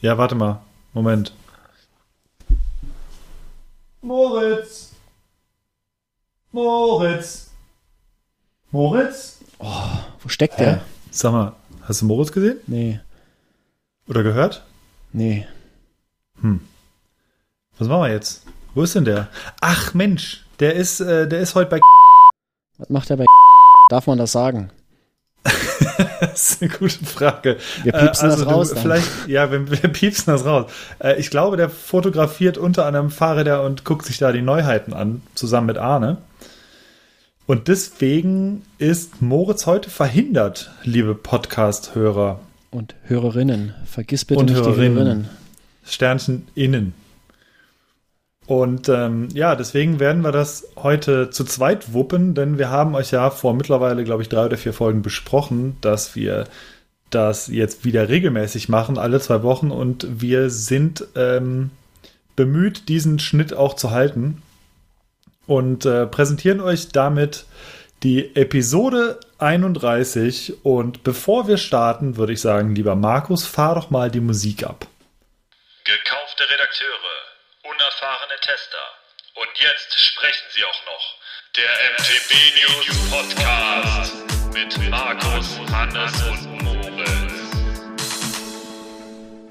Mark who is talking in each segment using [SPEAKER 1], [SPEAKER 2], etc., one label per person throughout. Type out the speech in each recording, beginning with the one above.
[SPEAKER 1] Ja, warte mal. Moment. Moritz! Moritz! Moritz?
[SPEAKER 2] Oh, wo steckt der?
[SPEAKER 1] Sag mal, hast du Moritz gesehen?
[SPEAKER 2] Nee,
[SPEAKER 1] Oder gehört?
[SPEAKER 2] nee.
[SPEAKER 1] Hm. Was machen wir jetzt? Wo ist denn der? Ach Mensch, der ist, äh, der ist heute bei.
[SPEAKER 2] Was macht er bei Darf man das sagen?
[SPEAKER 1] Das ist eine gute Frage.
[SPEAKER 2] Wir piepsen das
[SPEAKER 1] du,
[SPEAKER 2] raus dann.
[SPEAKER 1] Vielleicht, ja, wir, wir piepsen das raus. Äh, ich glaube, der fotografiert unter anderem Fahrräder und guckt sich da die Neuheiten an, zusammen mit Arne. Und deswegen ist Moritz heute verhindert, liebe Podcast-Hörer.
[SPEAKER 2] Und Hörerinnen. Vergiss bitte
[SPEAKER 1] Und
[SPEAKER 2] nicht
[SPEAKER 1] Hörerinnen.
[SPEAKER 2] die Hörerinnen.
[SPEAKER 1] Sternchen innen. Und ähm, ja, deswegen werden wir das heute zu zweit wuppen, denn wir haben euch ja vor mittlerweile, glaube ich, drei oder vier Folgen besprochen, dass wir das jetzt wieder regelmäßig machen, alle zwei Wochen. Und wir sind ähm, bemüht, diesen Schnitt auch zu halten. Und äh, präsentieren euch damit die Episode 31. Und bevor wir starten, würde ich sagen, lieber Markus, fahr doch mal die Musik ab.
[SPEAKER 3] Gekaufte Redakteure, unerfahrene Tester. Und jetzt sprechen sie auch noch. Der MTB News Podcast mit Markus, Hannes und Moritz.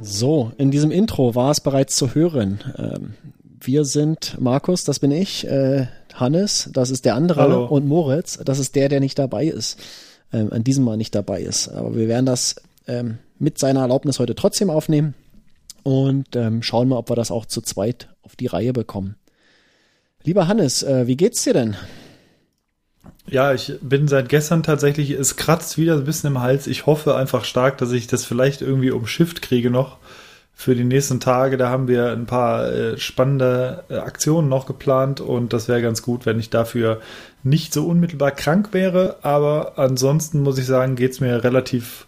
[SPEAKER 2] So, in diesem Intro war es bereits zu hören. Ähm, wir sind Markus, das bin ich, äh, Hannes, das ist der andere
[SPEAKER 1] Hallo.
[SPEAKER 2] und Moritz, das ist der, der nicht dabei ist. Ähm, an diesem Mal nicht dabei ist. Aber wir werden das ähm, mit seiner Erlaubnis heute trotzdem aufnehmen und ähm, schauen mal, ob wir das auch zu zweit auf die Reihe bekommen. Lieber Hannes, äh, wie geht's dir denn?
[SPEAKER 1] Ja, ich bin seit gestern tatsächlich, es kratzt wieder ein bisschen im Hals. Ich hoffe einfach stark, dass ich das vielleicht irgendwie umschifft kriege noch für die nächsten Tage. Da haben wir ein paar äh, spannende äh, Aktionen noch geplant und das wäre ganz gut, wenn ich dafür nicht so unmittelbar krank wäre. Aber ansonsten muss ich sagen, geht's mir relativ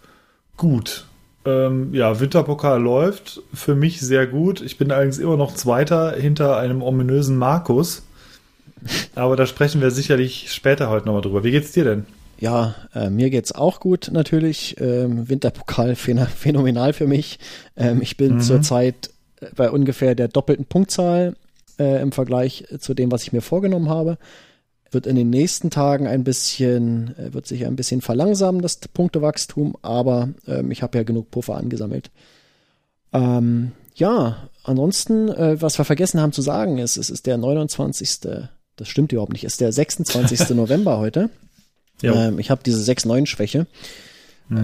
[SPEAKER 1] gut. Ähm, ja, Winterpokal läuft für mich sehr gut. Ich bin allerdings immer noch Zweiter hinter einem ominösen Markus. Aber da sprechen wir sicherlich später heute nochmal drüber. Wie geht's dir denn?
[SPEAKER 2] Ja, äh, mir geht's auch gut natürlich. Ähm, Winterpokal phäno- phänomenal für mich. Ähm, ich bin
[SPEAKER 1] Mhm.
[SPEAKER 2] zurzeit äh, bei ungefähr der doppelten Punktzahl äh, im Vergleich zu dem, was ich mir vorgenommen habe. Wird in den nächsten Tagen ein bisschen, äh, wird sich ein bisschen verlangsamen, das Punktewachstum, aber ähm, ich habe ja genug Puffer angesammelt. Ähm, ja, ansonsten, äh, was wir vergessen haben zu sagen, ist, es ist der 29. Das stimmt überhaupt nicht, es ist der 26. November heute. Ähm, ich habe diese 6-9-Schwäche.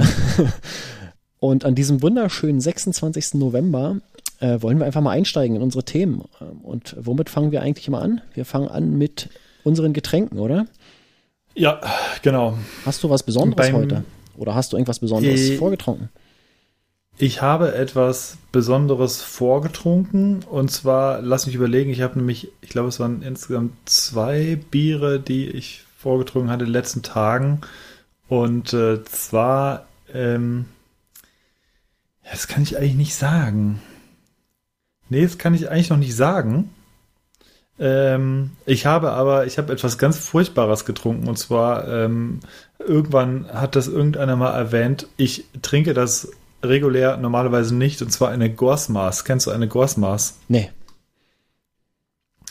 [SPEAKER 2] Und an diesem wunderschönen 26. November äh, wollen wir einfach mal einsteigen in unsere Themen. Und womit fangen wir eigentlich immer an? Wir fangen an mit unseren Getränken, oder?
[SPEAKER 1] Ja, genau.
[SPEAKER 2] Hast du was Besonderes
[SPEAKER 1] Beim-
[SPEAKER 2] heute? Oder hast du irgendwas Besonderes
[SPEAKER 1] Äh,
[SPEAKER 2] vorgetrunken?
[SPEAKER 1] Ich habe etwas Besonderes vorgetrunken und zwar, lass mich überlegen, ich habe nämlich, ich glaube, es waren insgesamt zwei Biere, die ich vorgetrunken hatte in den letzten Tagen. Und äh, zwar, ähm, das kann ich eigentlich nicht sagen. Nee, das kann ich eigentlich noch nicht sagen. Ähm, ich habe aber, ich habe etwas ganz Furchtbares getrunken und zwar ähm, irgendwann hat das irgendeiner mal erwähnt. Ich trinke das regulär normalerweise nicht und zwar eine Gorsmaß. Kennst du eine Gorsmaß?
[SPEAKER 2] Nee.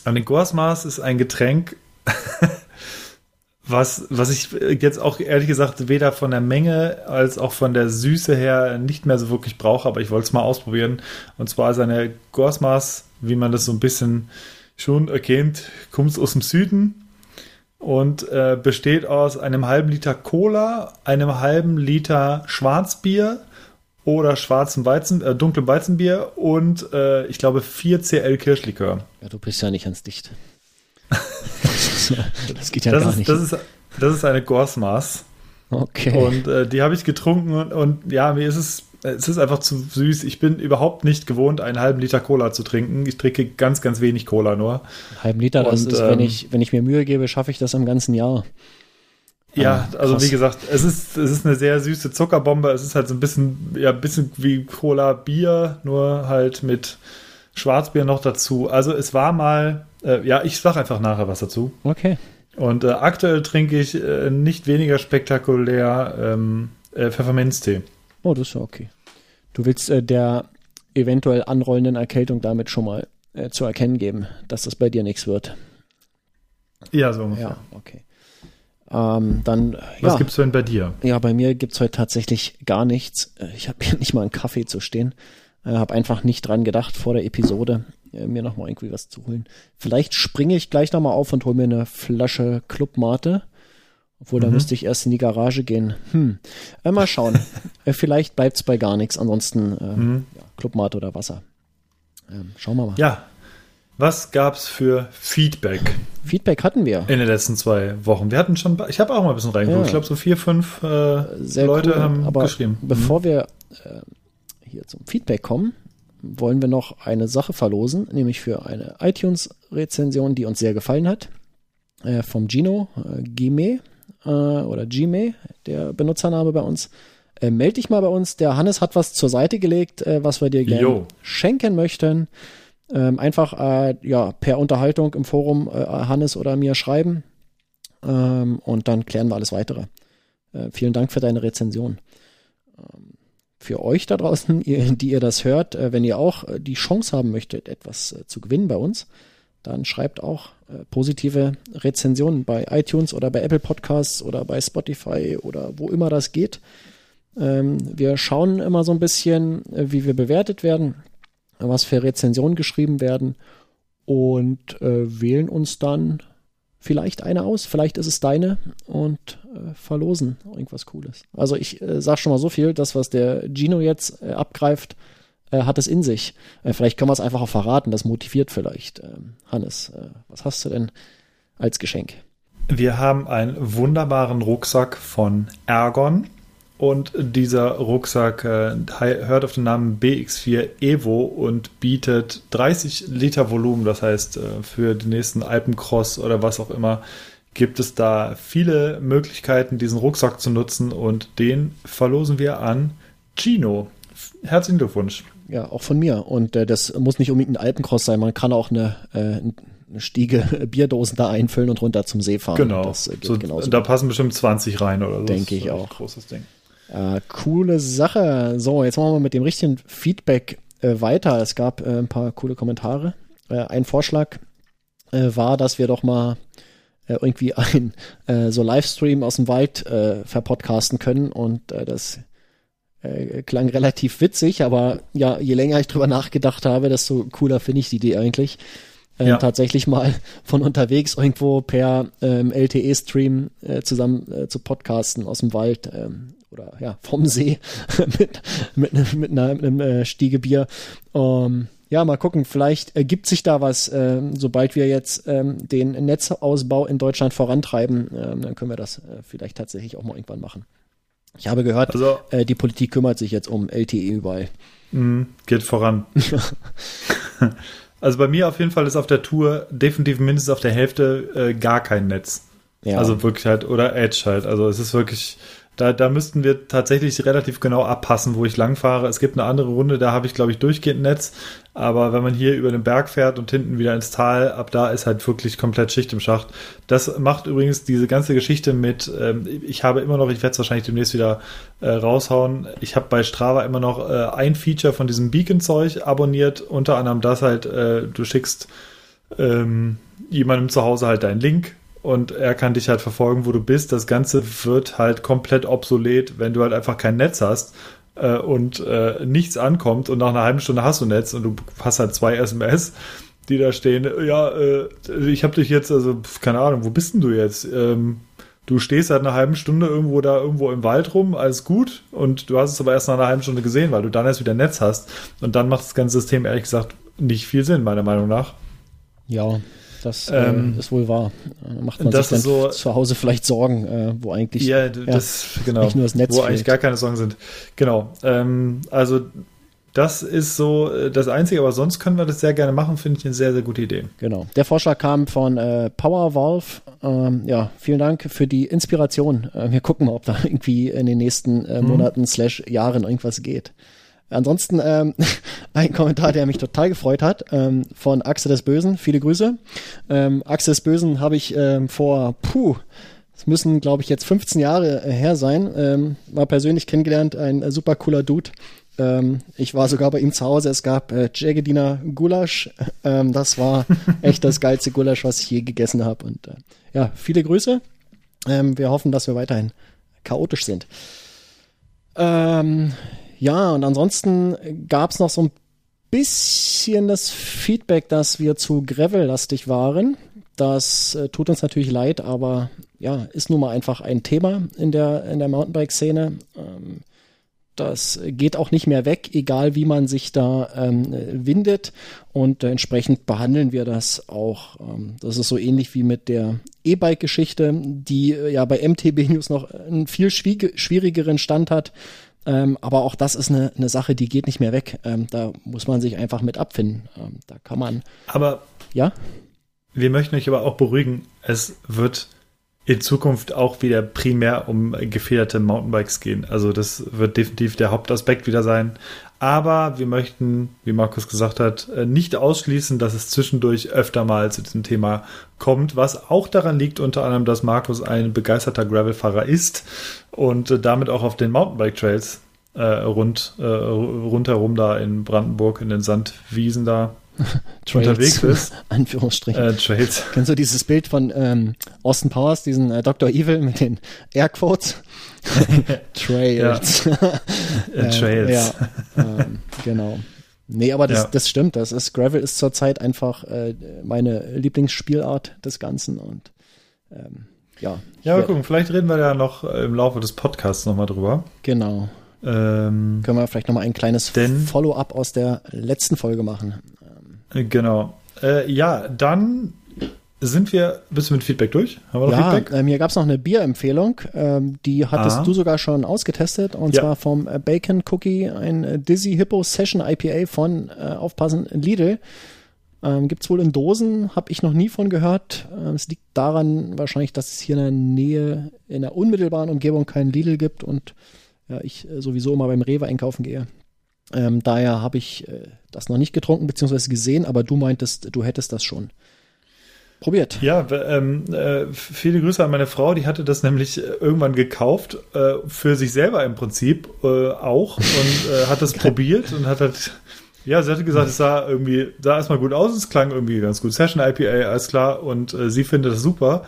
[SPEAKER 1] Eine Gorsmaß ist ein Getränk, was, was ich jetzt auch ehrlich gesagt weder von der Menge als auch von der Süße her nicht mehr so wirklich brauche, aber ich wollte es mal ausprobieren. Und zwar ist eine Gorsmaß, wie man das so ein bisschen schon erkennt, kommt aus dem Süden und äh, besteht aus einem halben Liter Cola, einem halben Liter Schwarzbier oder schwarzem Weizen, äh, dunklem Weizenbier und äh, ich glaube 4 CL Kirschlikör.
[SPEAKER 2] Ja, du bist ja nicht ans Dicht. das geht ja
[SPEAKER 1] Das
[SPEAKER 2] gar
[SPEAKER 1] ist,
[SPEAKER 2] nicht.
[SPEAKER 1] das, ist, das ist eine Gorsmaß.
[SPEAKER 2] okay.
[SPEAKER 1] Und äh, die habe ich getrunken und, und ja, mir ist es, es ist einfach zu süß. Ich bin überhaupt nicht gewohnt, einen halben Liter Cola zu trinken. Ich trinke ganz, ganz wenig Cola nur.
[SPEAKER 2] Einen halben Liter, das
[SPEAKER 1] und,
[SPEAKER 2] ist, wenn
[SPEAKER 1] ähm,
[SPEAKER 2] ich, wenn ich mir Mühe gebe, schaffe ich das im ganzen Jahr.
[SPEAKER 1] Ja,
[SPEAKER 2] Ah,
[SPEAKER 1] also wie gesagt, es ist, es ist eine sehr süße Zuckerbombe. Es ist halt so ein bisschen, ja, ein bisschen wie Cola Bier, nur halt mit Schwarzbier noch dazu. Also es war mal, äh, ja, ich sag einfach nachher was dazu.
[SPEAKER 2] Okay.
[SPEAKER 1] Und äh, aktuell trinke ich äh, nicht weniger spektakulär ähm, äh, Pfefferminztee.
[SPEAKER 2] Oh, das ist ja okay. Du willst äh, der eventuell anrollenden Erkältung damit schon mal äh, zu erkennen geben, dass das bei dir nichts wird.
[SPEAKER 1] Ja, so ungefähr.
[SPEAKER 2] Ja, okay. Ähm, dann,
[SPEAKER 1] Was
[SPEAKER 2] ja,
[SPEAKER 1] gibt's denn bei dir?
[SPEAKER 2] ja, bei mir gibt's heute tatsächlich gar nichts. Äh, Ich habe hier nicht mal einen Kaffee zu stehen. Äh, habe einfach nicht dran gedacht, vor der Episode äh, mir noch mal irgendwie was zu holen. Vielleicht springe ich gleich noch mal auf und hole mir eine Flasche Clubmate. Obwohl, da
[SPEAKER 1] Mhm.
[SPEAKER 2] müsste ich erst in die Garage gehen. Hm. Äh, mal schauen. äh, vielleicht bleibt's bei gar nichts. Ansonsten äh,
[SPEAKER 1] Mhm.
[SPEAKER 2] ja, Clubmate oder Wasser. Ähm, schauen wir mal.
[SPEAKER 1] Ja. Was gab's für Feedback
[SPEAKER 2] Feedback hatten wir.
[SPEAKER 1] in den letzten zwei Wochen? Wir hatten schon, ich habe auch mal ein bisschen reingeguckt.
[SPEAKER 2] Ja.
[SPEAKER 1] Ich glaube, so vier, fünf äh, Leute
[SPEAKER 2] cool.
[SPEAKER 1] haben
[SPEAKER 2] Aber
[SPEAKER 1] geschrieben. Mhm.
[SPEAKER 2] Bevor wir äh, hier zum Feedback kommen, wollen wir noch eine Sache verlosen, nämlich für eine iTunes-Rezension, die uns sehr gefallen hat, äh, vom Gino äh, Gime äh, oder Gime, der Benutzername bei uns. Äh, meld dich mal bei uns. Der Hannes hat was zur Seite gelegt, äh, was wir dir gerne schenken möchten. Ähm, einfach äh, ja per Unterhaltung im Forum äh, Hannes oder mir schreiben ähm, und dann klären wir alles weitere. Äh, vielen Dank für deine Rezension. Ähm, für euch da draußen, ihr, die ihr das hört, äh, wenn ihr auch äh, die Chance haben möchtet, etwas äh, zu gewinnen bei uns, dann schreibt auch positive Rezensionen bei iTunes oder bei Apple Podcasts oder bei Spotify oder wo immer das geht. Ähm, wir schauen immer so ein bisschen, äh, wie wir bewertet werden, was für Rezensionen geschrieben werden und äh, wählen uns dann vielleicht eine aus, vielleicht ist es deine und äh, verlosen irgendwas Cooles. Also ich äh, sag schon mal so viel, das, was der Gino jetzt äh, abgreift, äh, hat es in sich. Äh, vielleicht können wir es einfach auch verraten, das motiviert vielleicht. Ähm, Hannes, äh, was hast du denn als Geschenk?
[SPEAKER 1] Wir haben einen wunderbaren Rucksack von Ergon. Und dieser Rucksack äh, hört auf den Namen BX4 Evo und bietet 30 Liter Volumen. Das heißt, äh, für den nächsten Alpencross oder was auch immer gibt es da viele Möglichkeiten, diesen Rucksack zu nutzen. Und den verlosen wir an Gino. Herzlichen Glückwunsch.
[SPEAKER 2] Ja, auch von mir. Und äh, das muss nicht unbedingt ein Alpencross sein, man kann auch eine, äh, eine Stiege Bierdosen da einfüllen und runter zum See fahren.
[SPEAKER 1] Genau.
[SPEAKER 2] Das äh,
[SPEAKER 1] so, da passen bestimmt 20 rein oder so.
[SPEAKER 2] Denke
[SPEAKER 1] Das ist
[SPEAKER 2] ich
[SPEAKER 1] ein
[SPEAKER 2] auch.
[SPEAKER 1] Großes Ding.
[SPEAKER 2] Äh, coole Sache. So, jetzt machen wir mit dem richtigen Feedback äh, weiter. Es gab äh, ein paar coole Kommentare. Äh, ein Vorschlag äh, war, dass wir doch mal äh, irgendwie ein äh, so Livestream aus dem Wald äh, verpodcasten können und äh, das äh, klang relativ witzig, aber ja, je länger ich drüber nachgedacht habe, desto cooler finde ich die Idee eigentlich. Äh,
[SPEAKER 1] Ja.
[SPEAKER 2] Tatsächlich mal von unterwegs irgendwo per ähm, LTE-Stream äh, zusammen äh, zu podcasten aus dem Wald ähm, oder ja vom See mit mit, ne- mit, einer, mit einem äh, Stiege Bier. Ähm, ja, mal gucken, vielleicht ergibt sich da was, ähm, sobald wir jetzt ähm, den Netzausbau in Deutschland vorantreiben, ähm, dann können wir das äh, vielleicht tatsächlich auch mal irgendwann machen. Ich habe gehört,
[SPEAKER 1] Also,
[SPEAKER 2] äh, die Politik kümmert sich jetzt um LTE überall.
[SPEAKER 1] mh, geht voran. also bei mir auf jeden Fall ist auf der Tour definitiv mindestens auf der Hälfte äh, gar kein Netz.
[SPEAKER 2] Ja,
[SPEAKER 1] Also wirklich halt, oder Edge halt. Also es ist wirklich, da, da müssten wir tatsächlich relativ genau abpassen, wo ich lang fahre. Es gibt eine andere Runde, da habe ich, glaube ich, durchgehend Netz. Aber wenn man hier über den Berg fährt und hinten wieder ins Tal, ab da ist halt wirklich komplett Schicht im Schacht. Das macht übrigens diese ganze Geschichte mit, ähm, ich habe immer noch, ich werde es wahrscheinlich demnächst wieder äh, raushauen, ich habe bei Strava immer noch äh, ein Feature von diesem Beacon-Zeug abonniert, unter anderem das halt, äh, du schickst ähm, jemandem zu Hause halt deinen Link und er kann dich halt verfolgen, wo du bist. Das Ganze wird halt komplett obsolet, wenn du halt einfach kein Netz hast äh, und äh, nichts ankommt und nach einer halben Stunde hast du Netz und du hast halt zwei SMS, die da stehen. Ja, äh, ich habe dich jetzt, also keine Ahnung, wo bist denn du jetzt? Ähm, du stehst seit einer halben Stunde irgendwo da irgendwo im Wald rum, alles gut und du hast es aber erst nach einer halben Stunde gesehen, weil du dann erst wieder Netz hast und dann macht das ganze System ehrlich gesagt nicht viel Sinn, meiner Meinung nach.
[SPEAKER 2] ja, das
[SPEAKER 1] Ähm,
[SPEAKER 2] äh, ist wohl wahr. Da macht man sich dann
[SPEAKER 1] so-
[SPEAKER 2] zu Hause vielleicht Sorgen, äh, wo eigentlich
[SPEAKER 1] Ja, das, genau.
[SPEAKER 2] nicht nur das Netz
[SPEAKER 1] Wo eigentlich
[SPEAKER 2] fehlt.
[SPEAKER 1] gar keine Sorgen sind. Genau. Ähm, also, das ist so äh, das Einzige, aber sonst können wir das sehr gerne machen, finde ich eine sehr, sehr gute Idee.
[SPEAKER 2] Genau. Der Vorschlag kam von äh, Powervalve. Ähm, ja, vielen Dank für die Inspiration. Äh, wir gucken mal, ob da irgendwie in den nächsten äh, Monaten slash Jahren irgendwas geht. Ansonsten ähm, ein Kommentar, der mich total gefreut hat, ähm, von Axel des Bösen. Viele Grüße. Ähm, Axel des Bösen habe ich ähm, vor, puh, es müssen, glaube ich, jetzt 15 Jahre äh, her sein, ähm, mal persönlich kennengelernt. Ein äh, super cooler Dude. Ähm, ich war sogar bei ihm zu Hause. Es gab äh, Jägediner Gulasch. Ähm, das war echt das geilste Gulasch, was ich je gegessen habe. Und äh, ja, viele Grüße. Ähm, wir hoffen, dass wir weiterhin chaotisch sind. Ähm, ja, und ansonsten gab es noch so ein bisschen das Feedback, dass wir zu Gravel-lastig waren. Das äh, tut uns natürlich leid, aber ja, ist nun mal einfach ein Thema in der, in der Mountainbike-Szene. Ähm, das geht auch nicht mehr weg, egal wie man sich da ähm, windet. Und entsprechend behandeln wir das auch. Ähm, das ist so ähnlich wie mit der E-Bike-Geschichte, die äh, ja bei MTB News noch einen viel schwierigeren Stand hat. Ähm, aber auch das ist eine, eine Sache, die geht nicht mehr weg. Ähm, da muss man sich einfach mit abfinden. Ähm, da kann man.
[SPEAKER 1] Aber
[SPEAKER 2] ja.
[SPEAKER 1] Wir möchten euch aber auch beruhigen. Es wird in Zukunft auch wieder primär um gefederte Mountainbikes gehen. Also das wird definitiv der Hauptaspekt wieder sein. Aber wir möchten, wie Markus gesagt hat, äh, nicht ausschließen, dass es zwischendurch öfter mal zu diesem Thema kommt, was auch daran liegt, unter anderem, dass Markus ein begeisterter Gravelfahrer ist und äh, damit auch auf den Mountainbike-Trails äh, rund, äh, rundherum da in Brandenburg in den Sandwiesen da Trails, unterwegs ist.
[SPEAKER 2] Anführungsstrichen. Äh, Trails. Kennst du dieses Bild von ähm, Austin Powers, diesen äh, Dr. Evil mit den Airquotes? Trails.
[SPEAKER 1] äh, Trails. Ja,
[SPEAKER 2] ähm, genau. Nee, aber das, ja. das stimmt. Das ist, Gravel ist zurzeit einfach äh, meine Lieblingsspielart des Ganzen und ähm, ja.
[SPEAKER 1] Ja, mal gucken, vielleicht reden wir ja noch äh, im Laufe des Podcasts nochmal drüber.
[SPEAKER 2] Genau. Ähm, Können wir vielleicht nochmal ein kleines Follow-up aus der letzten Folge machen.
[SPEAKER 1] Genau. Äh, ja, dann sind wir, bist du mit Feedback durch?
[SPEAKER 2] Haben wir noch ja, Feedback? Ähm, hier gab es noch eine Bierempfehlung, ähm, die hattest Aha. du sogar schon ausgetestet und ja. zwar vom äh, Bacon Cookie, ein äh, Dizzy Hippo Session IPA von, äh, aufpassen, Lidl. Ähm, Gibt es wohl in Dosen, habe ich noch nie von gehört. Ähm, es liegt daran wahrscheinlich, dass es hier in der Nähe, in der unmittelbaren Umgebung keinen Lidl gibt und ja, ich äh, sowieso immer beim Rewe einkaufen gehe. Ähm, daher habe ich äh, das noch nicht getrunken bzw. gesehen, aber du meintest, du hättest das schon probiert.
[SPEAKER 1] Ja, ähm, äh, viele Grüße an meine Frau, die hatte das nämlich äh, irgendwann gekauft, äh, für sich selber im Prinzip äh, auch und äh, hat das probiert und hat halt ja, sie hatte gesagt, es sah irgendwie, sah erstmal gut aus, es klang irgendwie ganz gut. Session IPA, alles klar, und sie findet das super.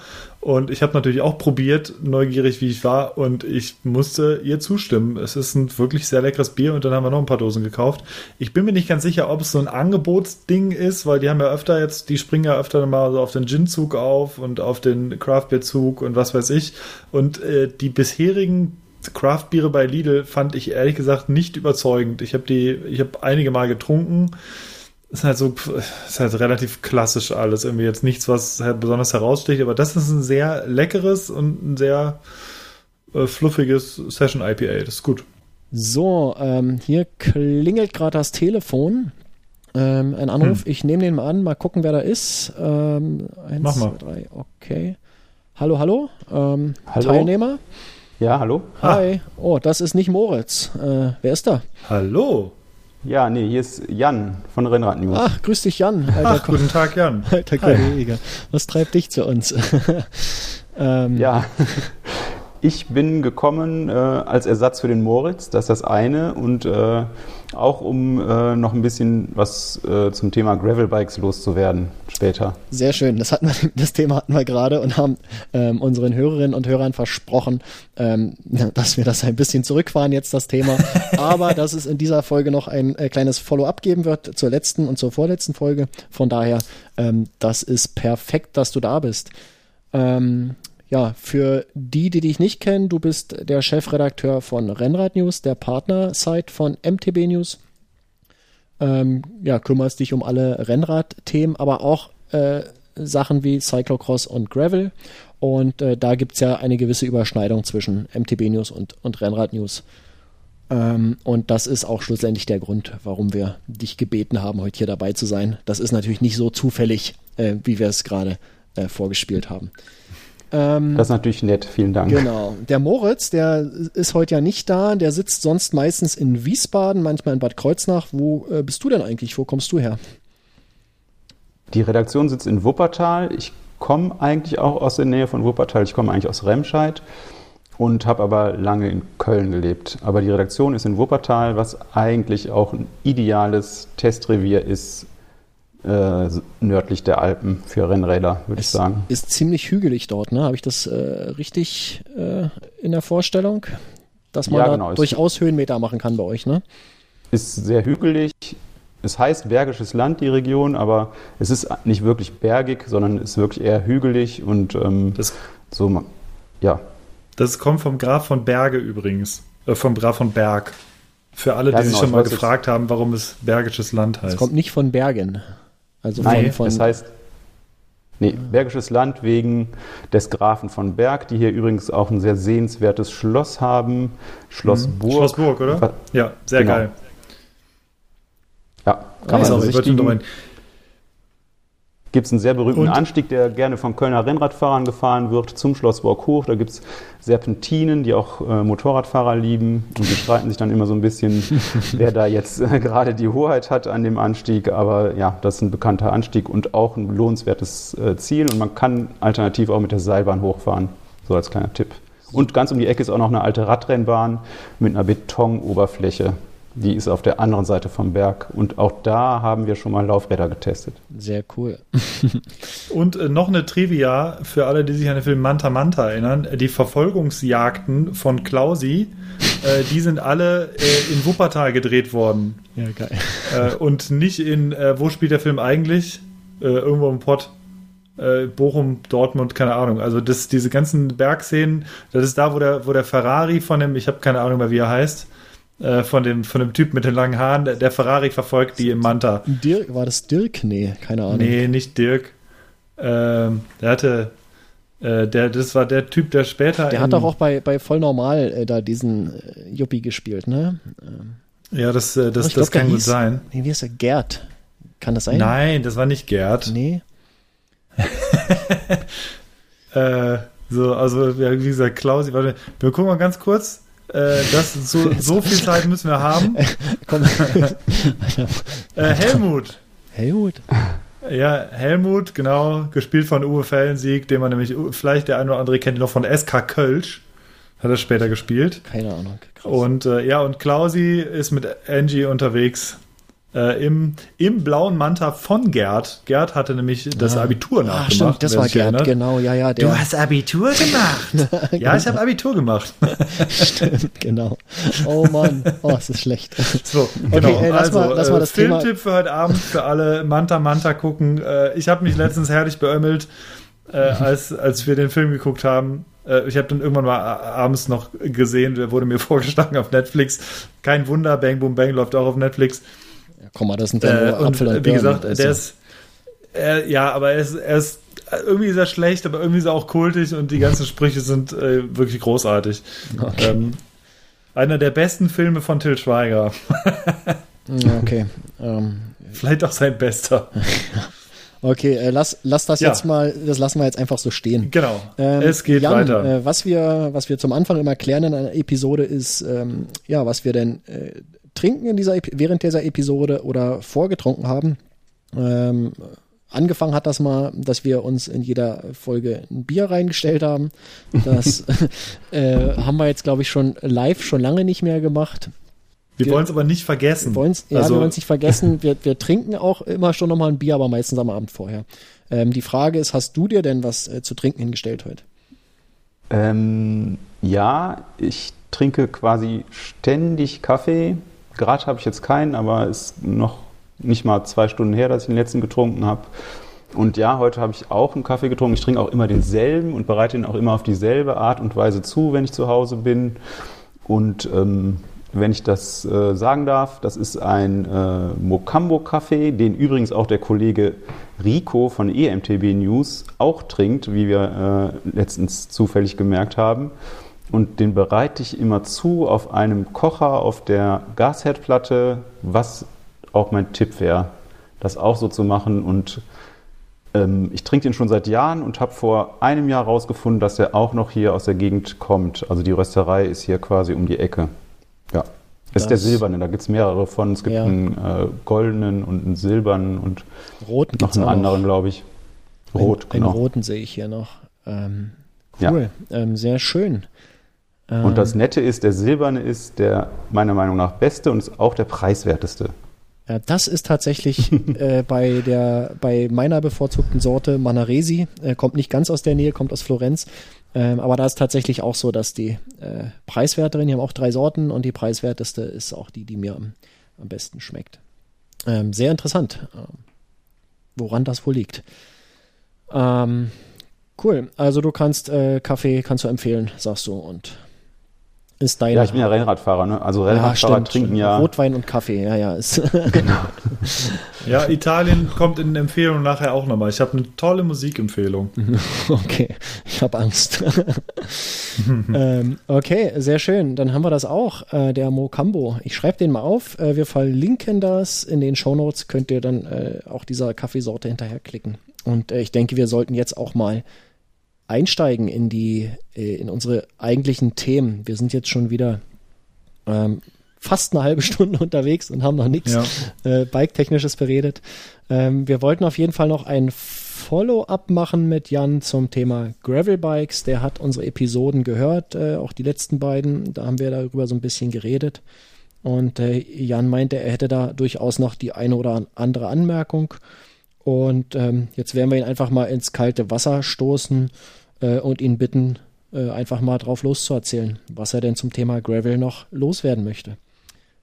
[SPEAKER 1] Und ich habe natürlich auch probiert, neugierig wie ich war, und ich musste ihr zustimmen. Es ist ein wirklich sehr leckeres Bier und dann haben wir noch ein paar Dosen gekauft. Ich bin mir nicht ganz sicher, ob es so ein Angebotsding ist, weil die haben ja öfter jetzt, die springen ja öfter mal so auf den Gin-Zug auf und auf den Craft-Beer-Zug und was weiß ich. Und äh, die bisherigen Craft-Biere bei Lidl fand ich ehrlich gesagt nicht überzeugend. Ich habe die, ich habe einige Mal getrunken. Ist halt so, ist halt relativ klassisch alles. Irgendwie jetzt nichts, was halt besonders heraussticht, aber das ist ein sehr leckeres und ein sehr äh, fluffiges Session IPA. Das ist gut.
[SPEAKER 2] So, ähm, hier klingelt gerade das Telefon. Ähm, ein Anruf, hm. ich nehme den mal an, mal gucken, wer da ist. Ähm, eins, Mach mal. Zwei, drei, okay. Hallo, hallo. Ähm, hallo. Teilnehmer.
[SPEAKER 4] Ja, hallo.
[SPEAKER 2] Hi. Oh, das ist nicht Moritz. Äh, wer ist da?
[SPEAKER 1] Hallo.
[SPEAKER 4] Ja, nee, hier ist Jan von Rennrad News.
[SPEAKER 2] Ach, grüß dich, Jan.
[SPEAKER 1] Alter, Ach, guten Tag, Jan.
[SPEAKER 2] Alter Kollege. Was treibt dich zu uns?
[SPEAKER 4] ähm. Ja, ich bin gekommen äh, als Ersatz für den Moritz, das ist das eine. Und äh, auch um äh, noch ein bisschen was äh, zum Thema Gravelbikes loszuwerden später.
[SPEAKER 2] Sehr schön. Das, hatten wir, das Thema hatten wir gerade und haben ähm, unseren Hörerinnen und Hörern versprochen, ähm, dass wir das ein bisschen zurückfahren jetzt, das Thema. Aber dass es in dieser Folge noch ein äh, kleines Follow-up geben wird zur letzten und zur vorletzten Folge. Von daher, ähm, das ist perfekt, dass du da bist. Ähm, ja, für die, die dich nicht kennen, du bist der Chefredakteur von Rennrad News, der Partner-Site von MTB News. Ähm, ja, kümmerst dich um alle Rennrad-Themen, aber auch äh, Sachen wie Cyclocross und Gravel. Und äh, da gibt es ja eine gewisse Überschneidung zwischen MTB News und, und Rennrad News. Ähm, und das ist auch schlussendlich der Grund, warum wir dich gebeten haben, heute hier dabei zu sein. Das ist natürlich nicht so zufällig, äh, wie wir es gerade äh, vorgespielt haben.
[SPEAKER 4] Ähm, das ist natürlich nett, vielen Dank.
[SPEAKER 2] Genau. Der Moritz, der ist heute ja nicht da, der sitzt sonst meistens in Wiesbaden, manchmal in Bad Kreuznach. Wo äh, bist du denn eigentlich? Wo kommst du her?
[SPEAKER 4] Die Redaktion sitzt in Wuppertal. Ich komme eigentlich auch aus der Nähe von Wuppertal. Ich komme eigentlich aus Remscheid. und habe aber lange in Köln gelebt. Aber die Redaktion ist in Wuppertal, was eigentlich auch ein ideales Testrevier ist, äh, nördlich der Alpen für Rennräder, würde ich sagen.
[SPEAKER 2] Ist ziemlich hügelig dort, ne? Habe ich das äh, richtig äh, in der Vorstellung? Dass man
[SPEAKER 4] Ja,
[SPEAKER 2] da
[SPEAKER 4] genau. Es-
[SPEAKER 2] durchaus Höhenmeter machen kann bei euch, ne?
[SPEAKER 4] Ist sehr hügelig. Es heißt Bergisches Land, die Region, aber es ist nicht wirklich bergig, sondern ist wirklich eher hügelig und ähm,
[SPEAKER 1] Das,
[SPEAKER 4] so, ja.
[SPEAKER 1] das kommt vom Graf von Berge übrigens. Äh, vom Graf von Berg. Für alle,
[SPEAKER 4] Ja,
[SPEAKER 1] die sich
[SPEAKER 4] genau,
[SPEAKER 1] schon
[SPEAKER 4] ich
[SPEAKER 1] mal gefragt haben, warum es Bergisches Land
[SPEAKER 2] Es
[SPEAKER 1] heißt.
[SPEAKER 2] kommt nicht von Bergen. Also
[SPEAKER 4] Nein,
[SPEAKER 2] von,
[SPEAKER 4] es
[SPEAKER 2] von
[SPEAKER 4] heißt nee, Bergisches Land wegen des Grafen von Berg, die hier übrigens auch ein sehr sehenswertes Schloss haben. Schloss Burg.
[SPEAKER 1] Mhm. Schlossburg, oder? Ja, sehr
[SPEAKER 4] Genau.
[SPEAKER 1] geil.
[SPEAKER 4] Kann man
[SPEAKER 1] Also,
[SPEAKER 4] besichtigen.
[SPEAKER 1] mal-
[SPEAKER 4] Gibt es einen sehr berühmten
[SPEAKER 1] Und-
[SPEAKER 4] Anstieg, der gerne von Kölner Rennradfahrern gefahren wird, zum Schloss Burg hoch. Da gibt es Serpentinen, die auch äh, Motorradfahrer lieben. Und die streiten sich dann immer so ein bisschen, wer da jetzt äh, gerade die Hoheit hat an dem Anstieg. Aber ja, das ist ein bekannter Anstieg und auch ein lohnenswertes äh, Ziel. Und man kann alternativ auch mit der Seilbahn hochfahren. So als kleiner Tipp. Und ganz um die Ecke ist auch noch eine alte Radrennbahn mit einer Betonoberfläche. Die ist auf der anderen Seite vom Berg. Und auch da haben wir schon mal Laufräder getestet.
[SPEAKER 2] sehr cool.
[SPEAKER 1] Und äh, noch eine Trivia für alle, die sich an den Film Manta Manta erinnern. Die Verfolgungsjagden von Klausi, äh, die sind alle äh, in Wuppertal gedreht worden.
[SPEAKER 2] Ja, geil.
[SPEAKER 1] Äh, und nicht in, äh, wo spielt der Film eigentlich? Äh, irgendwo im Pott. Äh, Bochum, Dortmund, keine Ahnung. Also das, diese ganzen Bergszenen, das ist da, wo der, wo der Ferrari von dem, ich habe keine Ahnung mehr, wie er heißt, äh, von dem, von dem Typ mit den langen Haaren, der, der Ferrari verfolgt die im Manta.
[SPEAKER 2] Dirk, war das Dirk? Nee, keine Ahnung.
[SPEAKER 1] Nee, nicht Dirk. Ähm, der hatte, äh, der, das war der Typ, der später.
[SPEAKER 2] Der hat doch auch bei, bei Voll Normal äh, da diesen äh, Yuppie gespielt, ne?
[SPEAKER 1] Ja, das, äh, das, das
[SPEAKER 2] glaub, der
[SPEAKER 1] kann gut
[SPEAKER 2] hieß-
[SPEAKER 1] sein.
[SPEAKER 2] Nee, wie ist er? Gerd. Kann das sein?
[SPEAKER 1] Nein, das war nicht Gerd.
[SPEAKER 2] Nee.
[SPEAKER 1] Äh, so, also, wie gesagt, Klausi, warte, wir gucken mal ganz kurz. Äh, das, so, so viel Zeit müssen wir haben.
[SPEAKER 2] Komm.
[SPEAKER 1] Äh, Helmut.
[SPEAKER 2] Helmut.
[SPEAKER 1] Ja, Helmut, genau, gespielt von Uwe Fellensieg, den man nämlich, vielleicht der eine oder andere kennt noch von SK Kölsch. Hat er später gespielt.
[SPEAKER 2] Keine Ahnung. Krass.
[SPEAKER 1] Und äh, ja, und Klausi ist mit Angie unterwegs äh, im, im blauen Manta von Gerd. Gerd hatte nämlich das Abitur
[SPEAKER 2] ah,
[SPEAKER 1] nachgemacht.
[SPEAKER 2] stimmt, das war Gerd,
[SPEAKER 1] erinnert.
[SPEAKER 2] genau, ja, ja. Der,
[SPEAKER 1] Du hast Abitur gemacht. ja, ich habe Abitur gemacht.
[SPEAKER 2] Stimmt, genau. Oh Mann, oh, es ist schlecht.
[SPEAKER 1] So, genau.
[SPEAKER 2] ey, lass
[SPEAKER 1] also,
[SPEAKER 2] mal- lass mal
[SPEAKER 1] äh,
[SPEAKER 2] das Thema-
[SPEAKER 1] Filmtipp für heute Abend für alle Manta Manta gucken. Äh, ich habe mich letztens herrlich beömmelt, äh, als, als wir den Film geguckt haben. Äh, ich habe dann irgendwann mal abends noch gesehen, der wurde mir vorgeschlagen auf Netflix. Kein Wunder, Bang Boom Bang läuft auch auf Netflix.
[SPEAKER 2] Komm mal, das sind ja
[SPEAKER 1] Äh,
[SPEAKER 2] nur
[SPEAKER 1] und
[SPEAKER 2] Apfel und
[SPEAKER 1] äh, wie
[SPEAKER 2] Birnen,
[SPEAKER 1] gesagt,
[SPEAKER 2] also.
[SPEAKER 1] der ist, äh, ja, aber er ist, er ist, irgendwie ist er schlecht, aber irgendwie ist er auch kultig und die ganzen Sprüche sind äh, wirklich großartig.
[SPEAKER 2] Okay.
[SPEAKER 1] Ähm, einer der besten Filme von Till Schweiger.
[SPEAKER 2] Okay. Ähm,
[SPEAKER 1] Vielleicht auch sein bester.
[SPEAKER 2] okay, äh, lass, lass das
[SPEAKER 1] Ja.
[SPEAKER 2] jetzt mal, das lassen wir jetzt einfach so stehen.
[SPEAKER 1] Genau.
[SPEAKER 2] Ähm,
[SPEAKER 1] es geht
[SPEAKER 2] Jan,
[SPEAKER 1] weiter.
[SPEAKER 2] Äh, was, wir, was wir zum Anfang immer klären in einer Episode ist, ähm, ja, was wir denn äh, trinken in dieser während dieser Episode oder vorgetrunken haben. Ähm, angefangen hat das mal, dass wir uns in jeder Folge ein Bier reingestellt haben. Das äh, haben wir jetzt, glaube ich, schon live schon lange nicht mehr gemacht.
[SPEAKER 1] wir
[SPEAKER 2] wir-
[SPEAKER 1] wollen es aber nicht vergessen.
[SPEAKER 2] Wir wollen's, ja,
[SPEAKER 1] Also-
[SPEAKER 2] wir wollen es nicht vergessen. Wir, wir trinken auch immer schon nochmal ein Bier, aber meistens am Abend vorher. Ähm, die Frage ist, hast du dir denn was äh, zu trinken hingestellt heute?
[SPEAKER 4] Ähm, ja, ich trinke quasi ständig Kaffee. Gerade habe ich jetzt keinen, aber ist noch nicht mal zwei Stunden her, dass ich den letzten getrunken habe. Und ja, heute habe ich auch einen Kaffee getrunken. Ich trinke auch immer denselben und bereite ihn auch immer auf dieselbe Art und Weise zu, wenn ich zu Hause bin. Und ähm, wenn ich das äh, sagen darf, das ist ein äh, Mocambo-Kaffee, den übrigens auch der Kollege Rico von EMTB News auch trinkt, wie wir äh, letztens zufällig gemerkt haben. Und den bereite ich immer zu auf einem Kocher auf der Gasherdplatte, was auch mein Tipp wäre, das auch so zu machen. Und ähm, ich trinke den schon seit Jahren und habe vor einem Jahr herausgefunden, dass er auch noch hier aus der Gegend kommt. Also die Rösterei ist hier quasi um die Ecke. Ja. Das ist der silberne, da gibt es mehrere von. Es gibt
[SPEAKER 2] Ja.
[SPEAKER 4] einen äh, goldenen und einen silbernen und
[SPEAKER 2] Roten
[SPEAKER 4] noch einen anderen, glaube ich. Rot,
[SPEAKER 2] einen,
[SPEAKER 4] genau.
[SPEAKER 2] einen roten sehe ich hier noch. Ähm,
[SPEAKER 4] Ja.
[SPEAKER 2] cool, ähm, sehr schön.
[SPEAKER 4] Ähm, und das Nette ist, der silberne ist der meiner Meinung nach beste und ist auch der preiswerteste.
[SPEAKER 2] Ja, das ist tatsächlich äh, bei der bei meiner bevorzugten Sorte Manaresi. Äh, kommt nicht ganz aus der Nähe, kommt aus Florenz. Ähm, aber da ist tatsächlich auch so, dass die äh, preiswerteren, die haben auch drei Sorten und die preiswerteste ist auch die, die mir am, am besten schmeckt. Ähm, sehr interessant, ähm, woran das wohl liegt. Ähm, cool. Also du kannst äh, Kaffee kannst du empfehlen, sagst du und ist dein.
[SPEAKER 4] Ja, ich bin ja Rennradfahrer, ne? Also Rennradfahrer ja, trinken ja.
[SPEAKER 2] Rotwein und Kaffee, ja, ja. Ist
[SPEAKER 1] genau. ja, Italien kommt in Empfehlung nachher auch nochmal. Ich habe eine tolle Musikempfehlung.
[SPEAKER 2] Okay, ich habe Angst. ähm, okay, sehr schön. Dann haben wir das auch, äh, der Mocambo. Ich schreibe den mal auf. Äh, wir verlinken das in den Shownotes. Könnt ihr dann äh, auch dieser Kaffeesorte hinterher klicken. Und äh, ich denke, wir sollten jetzt auch mal einsteigen in die, äh, in unsere eigentlichen Themen. Wir sind jetzt schon wieder ähm, fast eine halbe Stunde unterwegs und haben noch nichts ja. äh, Bike-Technisches beredet. Ähm, wir wollten auf jeden Fall noch ein Follow-up machen mit Jan zum Thema Gravel-Bikes. Der hat unsere Episoden gehört, äh, auch die letzten beiden. Da haben wir darüber so ein bisschen geredet. Und äh, Jan meinte, er hätte da durchaus noch die eine oder andere Anmerkung. Und ähm, jetzt werden wir ihn einfach mal ins kalte Wasser stoßen äh, und ihn bitten, äh, einfach mal drauf loszuerzählen, was er denn zum Thema Gravel noch loswerden möchte.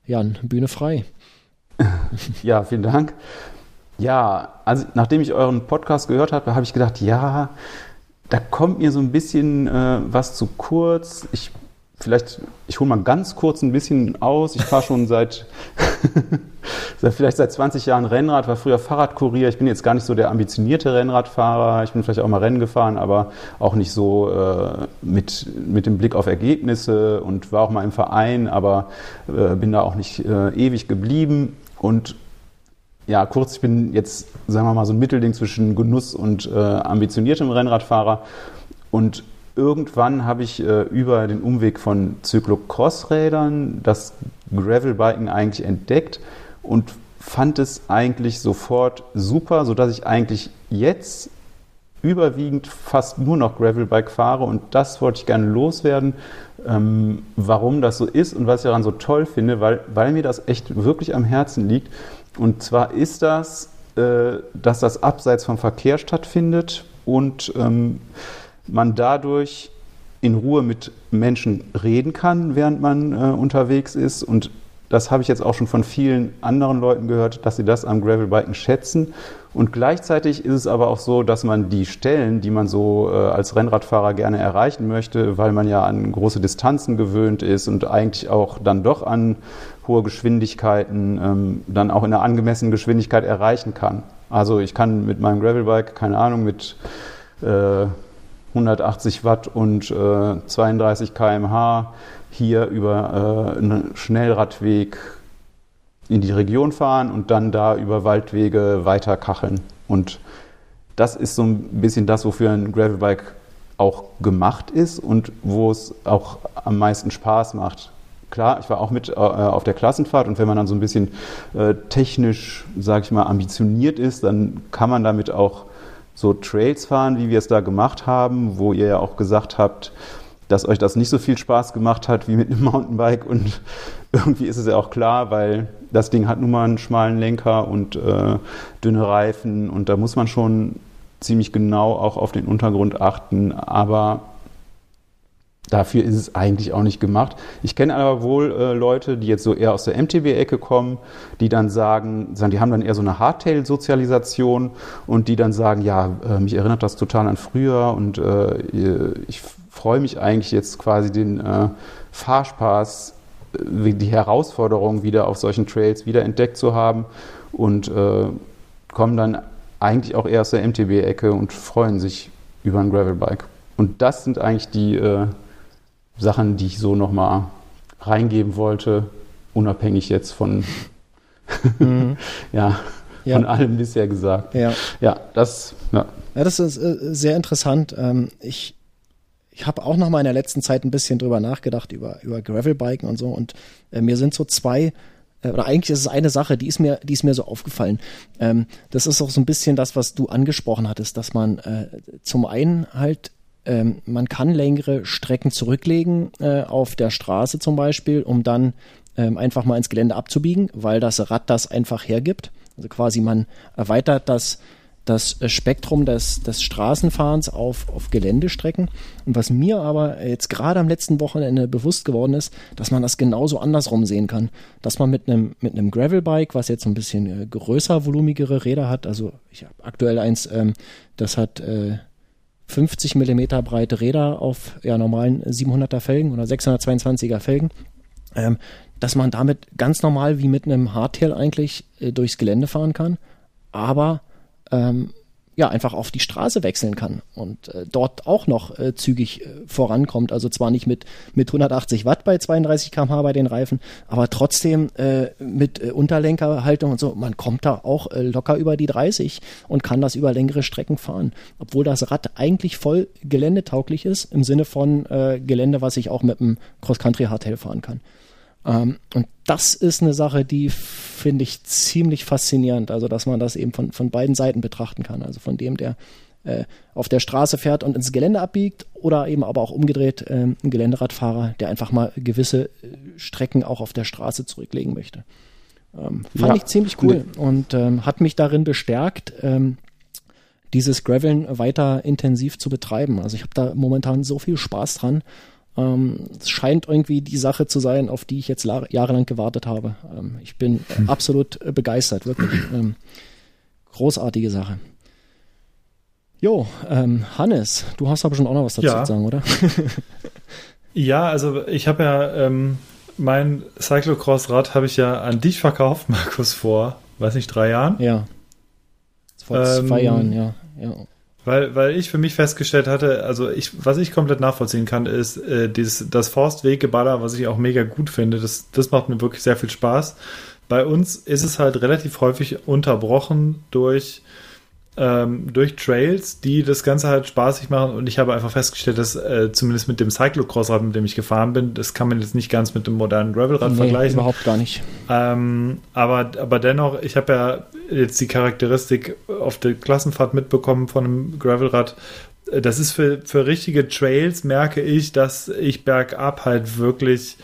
[SPEAKER 2] Jan, Bühne frei.
[SPEAKER 4] Ja, vielen Dank. Ja, also nachdem ich euren Podcast gehört habe, habe ich gedacht, ja, da kommt mir so ein bisschen äh, was zu kurz. Ich vielleicht, ich hole mal ganz kurz ein bisschen aus. Ich fahre schon seit, vielleicht seit 20 Jahren Rennrad, war früher Fahrradkurier. Ich bin jetzt gar nicht so der ambitionierte Rennradfahrer. Ich bin vielleicht auch mal Rennen gefahren, aber auch nicht so äh, mit, mit dem Blick auf Ergebnisse und war auch mal im Verein, aber äh, bin da auch nicht äh, ewig geblieben. Und ja, kurz, ich bin jetzt, sagen wir mal, so ein Mittelding zwischen Genuss und äh, ambitioniertem Rennradfahrer. Und irgendwann habe ich äh, über den Umweg von Cyclocross-Rädern das Gravelbiken eigentlich entdeckt und fand es eigentlich sofort super, sodass ich eigentlich jetzt überwiegend fast nur noch Gravelbike fahre und das wollte ich gerne loswerden, ähm, warum das so ist und was ich daran so toll finde, weil, weil mir das echt wirklich am Herzen liegt. Und zwar ist das, äh, dass das abseits vom Verkehr stattfindet und ähm, man dadurch in Ruhe mit Menschen reden kann, während man äh, unterwegs ist. Und das habe ich jetzt auch schon von vielen anderen Leuten gehört, dass sie das am Gravelbiken schätzen. Und gleichzeitig ist es aber auch so, dass man die Stellen, die man so äh, als Rennradfahrer gerne erreichen möchte, weil man ja an große Distanzen gewöhnt ist und eigentlich auch dann doch an hohe Geschwindigkeiten, ähm, dann auch in einer angemessenen Geschwindigkeit erreichen kann. Also ich kann mit meinem Gravelbike, keine Ahnung, mit äh, 180 Watt und äh, 32 km/h hier über äh, einen Schnellradweg in die Region fahren und dann da über Waldwege weiter kacheln. Und das ist so ein bisschen das, wofür ein Gravelbike auch gemacht ist und wo es auch am meisten Spaß macht. Klar, ich war auch mit äh, auf der Klassenfahrt und wenn man dann so ein bisschen äh, technisch, sage ich mal, ambitioniert ist, dann kann man damit auch so Trails fahren, wie wir es da gemacht haben, wo ihr ja auch gesagt habt, dass euch das nicht so viel Spaß gemacht hat wie mit einem Mountainbike. Und irgendwie ist es ja auch klar, weil das Ding hat nun mal einen schmalen Lenker und äh, dünne Reifen und da muss man schon ziemlich genau auch auf den Untergrund achten. Aber Dafür ist es eigentlich auch nicht gemacht. Ich kenne aber wohl äh, Leute, die jetzt so eher aus der MTB-Ecke kommen, die dann sagen, die haben dann eher so eine Hardtail-Sozialisation und die dann sagen, ja, äh, mich erinnert das total an früher und äh, ich freue mich eigentlich jetzt quasi den äh, Fahrspaß, äh, die Herausforderung wieder auf solchen Trails wieder entdeckt zu haben und äh, kommen dann eigentlich auch eher aus der MTB-Ecke und freuen sich über ein Gravelbike. Und das sind eigentlich die Sachen, die ich so nochmal reingeben wollte, unabhängig jetzt von, mhm. ja, ja, von allem bisher gesagt.
[SPEAKER 2] Ja,
[SPEAKER 4] ja das, ja.
[SPEAKER 2] ja das ist äh, sehr interessant. Ähm, ich ich habe auch noch mal in der letzten Zeit ein bisschen drüber nachgedacht, über, über Gravelbiken und so. Und äh, mir sind so zwei, äh, oder eigentlich ist es eine Sache, die ist mir, die ist mir so aufgefallen. Ähm, das ist auch so ein bisschen das, was du angesprochen hattest, dass man äh, zum einen halt ähm, man kann längere Strecken zurücklegen äh, auf der Straße zum Beispiel, um dann ähm, einfach mal ins Gelände abzubiegen, weil das Rad das einfach hergibt. Also quasi man erweitert das das Spektrum des, des Straßenfahrens auf, auf Geländestrecken. Und was mir aber jetzt gerade am letzten Wochenende bewusst geworden ist, dass man das genauso andersrum sehen kann. Dass man mit einem, mit einem Gravelbike, was jetzt ein bisschen äh, größer, volumigere Räder hat, also ich habe aktuell eins, ähm, das hat äh, 50 Millimeter breite Räder auf ja, normalen 700er Felgen oder 622er Felgen, ähm, dass man damit ganz normal wie mit einem Hardtail eigentlich äh, durchs Gelände fahren kann, aber ähm, ja, einfach auf die Straße wechseln kann und äh, dort auch noch äh, zügig äh, vorankommt. Also zwar nicht mit, mit 180 Watt bei 32 kmh bei den Reifen, aber trotzdem äh, mit äh, Unterlenkerhaltung und so, man kommt da auch äh, locker über die 30 und kann das über längere Strecken fahren. Obwohl das Rad eigentlich voll geländetauglich ist, im Sinne von Gelände, was ich auch mit einem Cross-Country-Hardtail fahren kann. Ähm, und das ist eine Sache, die finde ich ziemlich faszinierend, also dass man das eben von, von beiden Seiten betrachten kann. Also von dem, der äh, auf der Straße fährt und ins Gelände abbiegt oder eben aber auch umgedreht äh, ein Geländeradfahrer, der einfach mal gewisse äh, Strecken auch auf der Straße zurücklegen möchte. Ähm, fand ja. ich ziemlich cool nee. und ähm, hat mich darin bestärkt, ähm, dieses Graveln weiter intensiv zu betreiben. Also ich habe da momentan so viel Spaß dran ähm, es scheint irgendwie die Sache zu sein, auf die ich jetzt jahrelang gewartet habe. Ähm, ich bin hm. absolut äh, begeistert, wirklich. Ähm, großartige Sache. Jo, ähm, Hannes, du hast aber schon auch noch was dazu ja. zu sagen, oder?
[SPEAKER 1] ja, also ich habe ja ähm, mein Cyclocross-Rad habe ich ja an dich verkauft, Markus, vor, weiß nicht, drei Jahren?
[SPEAKER 2] Ja. Vor zwei ähm, Jahren, ja. ja.
[SPEAKER 1] Weil, weil ich für mich festgestellt hatte, also ich, was ich komplett nachvollziehen kann, ist äh, dieses, das Forstweggeballer, was ich auch mega gut finde. Das, das macht mir wirklich sehr viel Spaß. Bei uns ist es halt relativ häufig unterbrochen durch ähm, durch Trails, die das Ganze halt spaßig machen. Und ich habe einfach festgestellt, dass äh, zumindest mit dem Cyclocross-Rad, mit dem ich gefahren bin, das kann man jetzt nicht ganz mit dem modernen Gravelrad nee, vergleichen.
[SPEAKER 2] überhaupt gar nicht.
[SPEAKER 1] Ähm, aber, aber dennoch, ich habe ja jetzt die Charakteristik auf der Klassenfahrt mitbekommen von einem Gravelrad. Das ist für, für richtige Trails, merke ich, dass ich bergab halt wirklich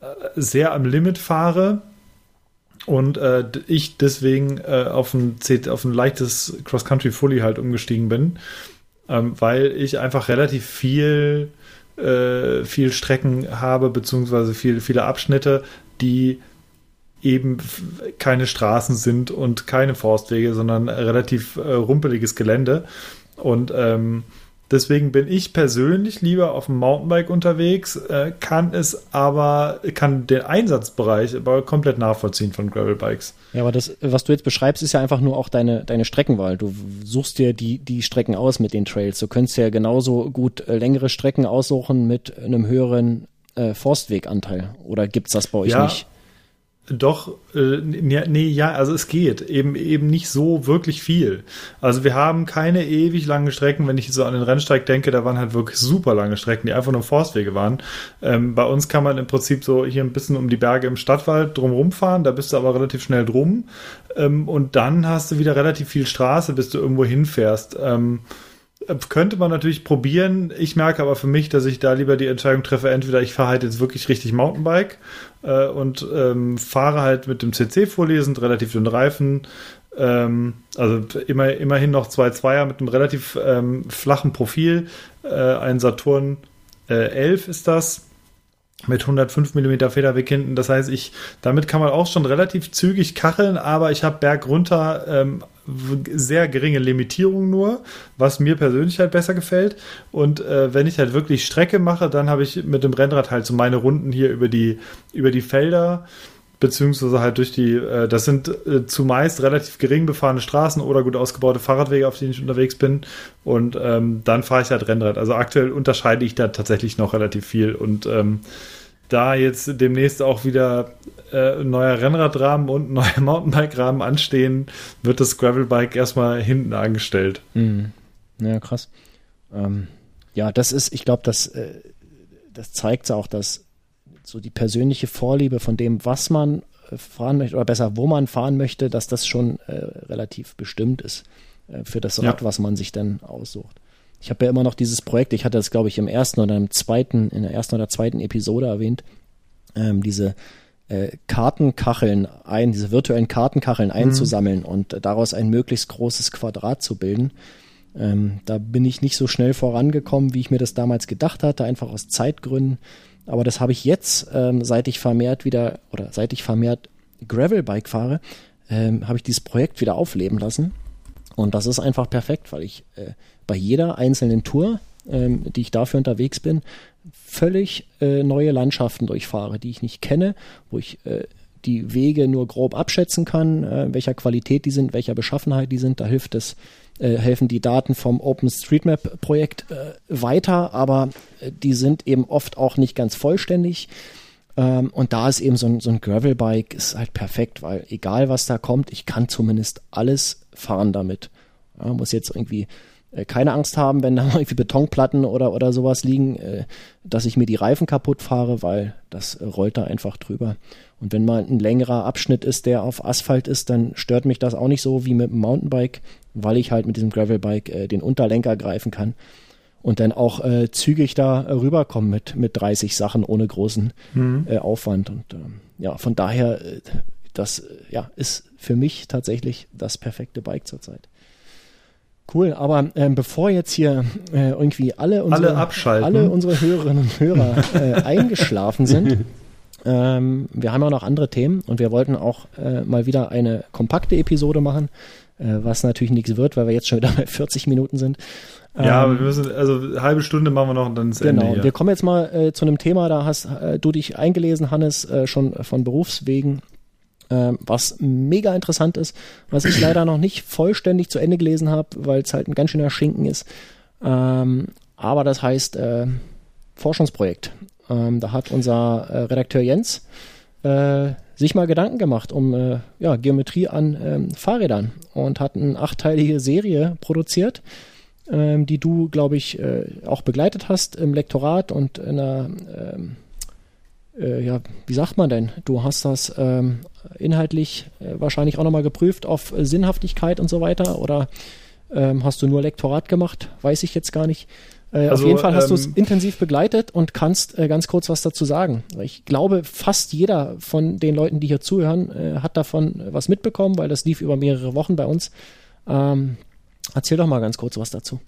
[SPEAKER 1] äh, sehr am Limit fahre und äh, ich deswegen äh, auf, ein, auf ein leichtes Cross-Country-Fully halt umgestiegen bin, ähm, weil ich einfach relativ viel, äh, viel Strecken habe, beziehungsweise viel, viele Abschnitte, die eben keine Straßen sind und keine Forstwege, sondern relativ äh, rumpeliges Gelände. Und ähm, Deswegen bin ich persönlich lieber auf dem Mountainbike unterwegs, äh, kann es aber, kann den Einsatzbereich aber komplett nachvollziehen von Gravelbikes.
[SPEAKER 2] Ja, aber das, was du jetzt beschreibst, ist ja einfach nur auch deine, deine Streckenwahl. Du suchst dir die, die Strecken aus mit den Trails. Du könntest ja genauso gut äh, längere Strecken aussuchen mit einem höheren äh, Forstweganteil. Oder gibt's das bei euch ja, nicht?
[SPEAKER 1] Doch, äh, nee, ja, also es geht. Eben, eben nicht so wirklich viel. Also wir haben keine ewig langen Strecken. Wenn ich so an den Rennsteig denke, da waren halt wirklich super lange Strecken, die einfach nur Forstwege waren. Ähm, bei uns kann man im Prinzip so hier ein bisschen um die Berge im Stadtwald drumherum fahren. Da bist du aber relativ schnell drum. Ähm, und dann hast du wieder relativ viel Straße, bis du irgendwo hinfährst. Ähm, könnte man natürlich probieren. Ich merke aber für mich, dass ich da lieber die Entscheidung treffe, entweder ich fahre halt jetzt wirklich richtig Mountainbike äh, und ähm, fahre halt mit dem CC vorlesend, relativ dünnen Reifen. Ähm, also immer, immerhin noch zwei Zweier mit einem relativ ähm, flachen Profil. Äh, ein Saturn äh, 11 ist das mit 105 mm Federweg hinten. Das heißt, ich damit kann man auch schon relativ zügig kacheln, aber ich habe bergunter ähm, sehr geringe Limitierung nur, was mir persönlich halt besser gefällt. Und äh, wenn ich halt wirklich Strecke mache, dann habe ich mit dem Rennrad halt so meine Runden hier über die über die Felder beziehungsweise halt durch die, äh, das sind äh, zumeist relativ gering befahrene Straßen oder gut ausgebaute Fahrradwege, auf denen ich unterwegs bin. Und ähm, dann fahre ich halt Rennrad. Also aktuell unterscheide ich da tatsächlich noch relativ viel. Und ähm, da jetzt demnächst auch wieder äh, neuer Rennradrahmen und neuer Mountainbike-Rahmen anstehen, wird das Gravelbike erstmal hinten angestellt.
[SPEAKER 2] Mhm. Ja, krass. Ähm, ja, das ist, ich glaube, das, äh, das zeigt auch, dass so die persönliche Vorliebe von dem, was man äh, fahren möchte, oder besser, wo man fahren möchte, dass das schon äh, relativ bestimmt ist äh, für das Rad, ja. was man sich dann aussucht. ich habe ja immer noch dieses Projekt, ich hatte das, glaube ich, im ersten oder im zweiten, in der ersten oder zweiten Episode erwähnt, ähm, diese äh, Kartenkacheln ein, diese virtuellen Kartenkacheln mhm. einzusammeln und daraus ein möglichst großes Quadrat zu bilden. Ähm, da bin ich nicht so schnell vorangekommen, wie ich mir das damals gedacht hatte, einfach aus Zeitgründen. Aber das habe ich jetzt, ähm, seit ich vermehrt wieder oder seit ich vermehrt Gravelbike fahre, ähm, habe ich dieses Projekt wieder aufleben lassen. Und das ist einfach perfekt, weil ich äh, bei jeder einzelnen Tour, ähm, die ich dafür unterwegs bin, völlig äh, neue Landschaften durchfahre, die ich nicht kenne, wo ich äh, die Wege nur grob abschätzen kann, äh, welcher Qualität die sind, welcher Beschaffenheit die sind. Da hilft es, äh, helfen die Daten vom OpenStreetMap-Projekt äh, weiter, aber äh, die sind eben oft auch nicht ganz vollständig. Ähm, und da ist eben so ein, so ein Gravelbike ist halt perfekt, weil egal was da kommt, ich kann zumindest alles fahren damit. Ja, muss jetzt irgendwie keine Angst haben, wenn da irgendwie Betonplatten oder, oder sowas liegen, äh, dass ich mir die Reifen kaputt fahre, weil das äh, rollt da einfach drüber. Und wenn mal ein längerer Abschnitt ist, der auf Asphalt ist, dann stört mich das auch nicht so wie mit dem Mountainbike, weil ich halt mit diesem Gravelbike äh, den Unterlenker greifen kann und dann auch äh, zügig da äh, rüberkommen mit, mit 30 Sachen ohne großen mhm. äh, Aufwand. Und ähm, ja, von daher, äh, das ja, ist für mich tatsächlich das perfekte Bike zurzeit. Cool, aber ähm, bevor jetzt hier äh, irgendwie alle unsere,
[SPEAKER 1] alle,
[SPEAKER 2] alle unsere Hörerinnen und Hörer äh, eingeschlafen sind, ähm, wir haben auch noch andere Themen und wir wollten auch äh, mal wieder eine kompakte Episode machen, äh, was natürlich nichts wird, weil wir jetzt schon wieder bei 40 Minuten sind.
[SPEAKER 1] Ja, ähm, wir müssen, also eine halbe Stunde machen wir noch und dann ist
[SPEAKER 2] genau,
[SPEAKER 1] Ende.
[SPEAKER 2] Genau, wir kommen jetzt mal äh, zu einem Thema, da hast äh, du dich eingelesen, Hannes, äh, schon von Berufswegen was mega interessant ist, was ich leider noch nicht vollständig zu Ende gelesen habe, weil es halt ein ganz schöner Schinken ist. Ähm, aber das heißt äh, Forschungsprojekt. Ähm, da hat unser äh, Redakteur Jens äh, sich mal Gedanken gemacht um äh, ja, Geometrie an ähm, Fahrrädern und hat eine achteilige Serie produziert, ähm, die du, glaube ich, auch begleitet hast im Lektorat und in ähm, äh, ja, wie sagt man denn? Du hast das ähm, inhaltlich äh, wahrscheinlich auch nochmal geprüft auf Sinnhaftigkeit und so weiter oder ähm, hast du nur Lektorat gemacht? Weiß ich jetzt gar nicht. Äh, also, auf jeden Fall hast ähm, du es intensiv begleitet und kannst äh, ganz kurz was dazu sagen. Ich glaube, fast jeder von den Leuten, die hier zuhören, äh, hat davon was mitbekommen, weil das lief über mehrere Wochen bei uns. Ähm, erzähl doch mal ganz kurz was dazu.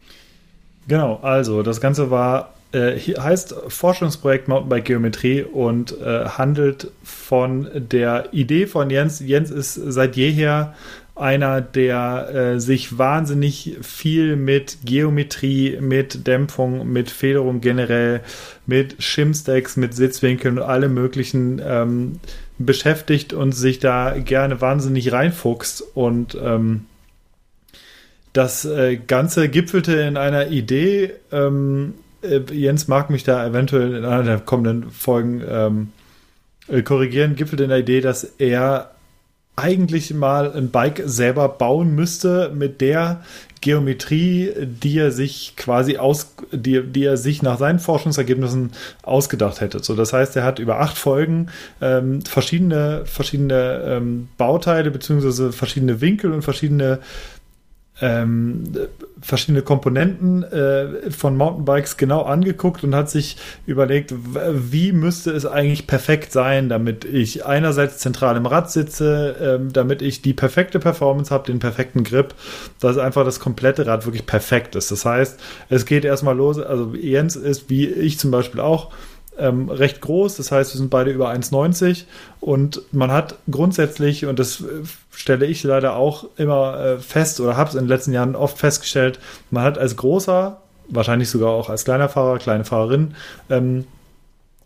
[SPEAKER 1] Genau, also das Ganze war äh, heißt Forschungsprojekt Mountainbike Geometrie und äh, handelt von der Idee von Jens. Jens ist seit jeher einer, der äh, sich wahnsinnig viel mit Geometrie, mit Dämpfung, mit Federung generell, mit Shimstacks, mit Sitzwinkeln und allem möglichen ähm, beschäftigt und sich da gerne wahnsinnig reinfuchst und ähm, das äh, Ganze gipfelte in einer Idee, ähm, äh, Jens mag mich da eventuell in einer der kommenden Folgen ähm, äh, korrigieren, gipfelt in der Idee, dass er eigentlich mal ein Bike selber bauen müsste mit der Geometrie, die er sich quasi aus, die, die er sich nach seinen Forschungsergebnissen ausgedacht hätte. So, das heißt, er hat über acht Folgen ähm, verschiedene, verschiedene ähm, Bauteile beziehungsweise verschiedene Winkel und verschiedene ähm, verschiedene Komponenten äh, von Mountainbikes genau angeguckt und hat sich überlegt, wie müsste es eigentlich perfekt sein, damit ich einerseits zentral im Rad sitze, ähm, damit ich die perfekte Performance habe, den perfekten Grip, dass einfach das komplette Rad wirklich perfekt ist. Das heißt, es geht erstmal los, also Jens ist wie ich zum Beispiel auch ähm, recht groß. Das heißt, wir sind beide über 1,90 und man hat grundsätzlich, und das äh, stelle ich leider auch immer äh, fest oder habe es in den letzten Jahren oft festgestellt, man hat als großer, wahrscheinlich sogar auch als kleiner Fahrer, kleine Fahrerin, ähm,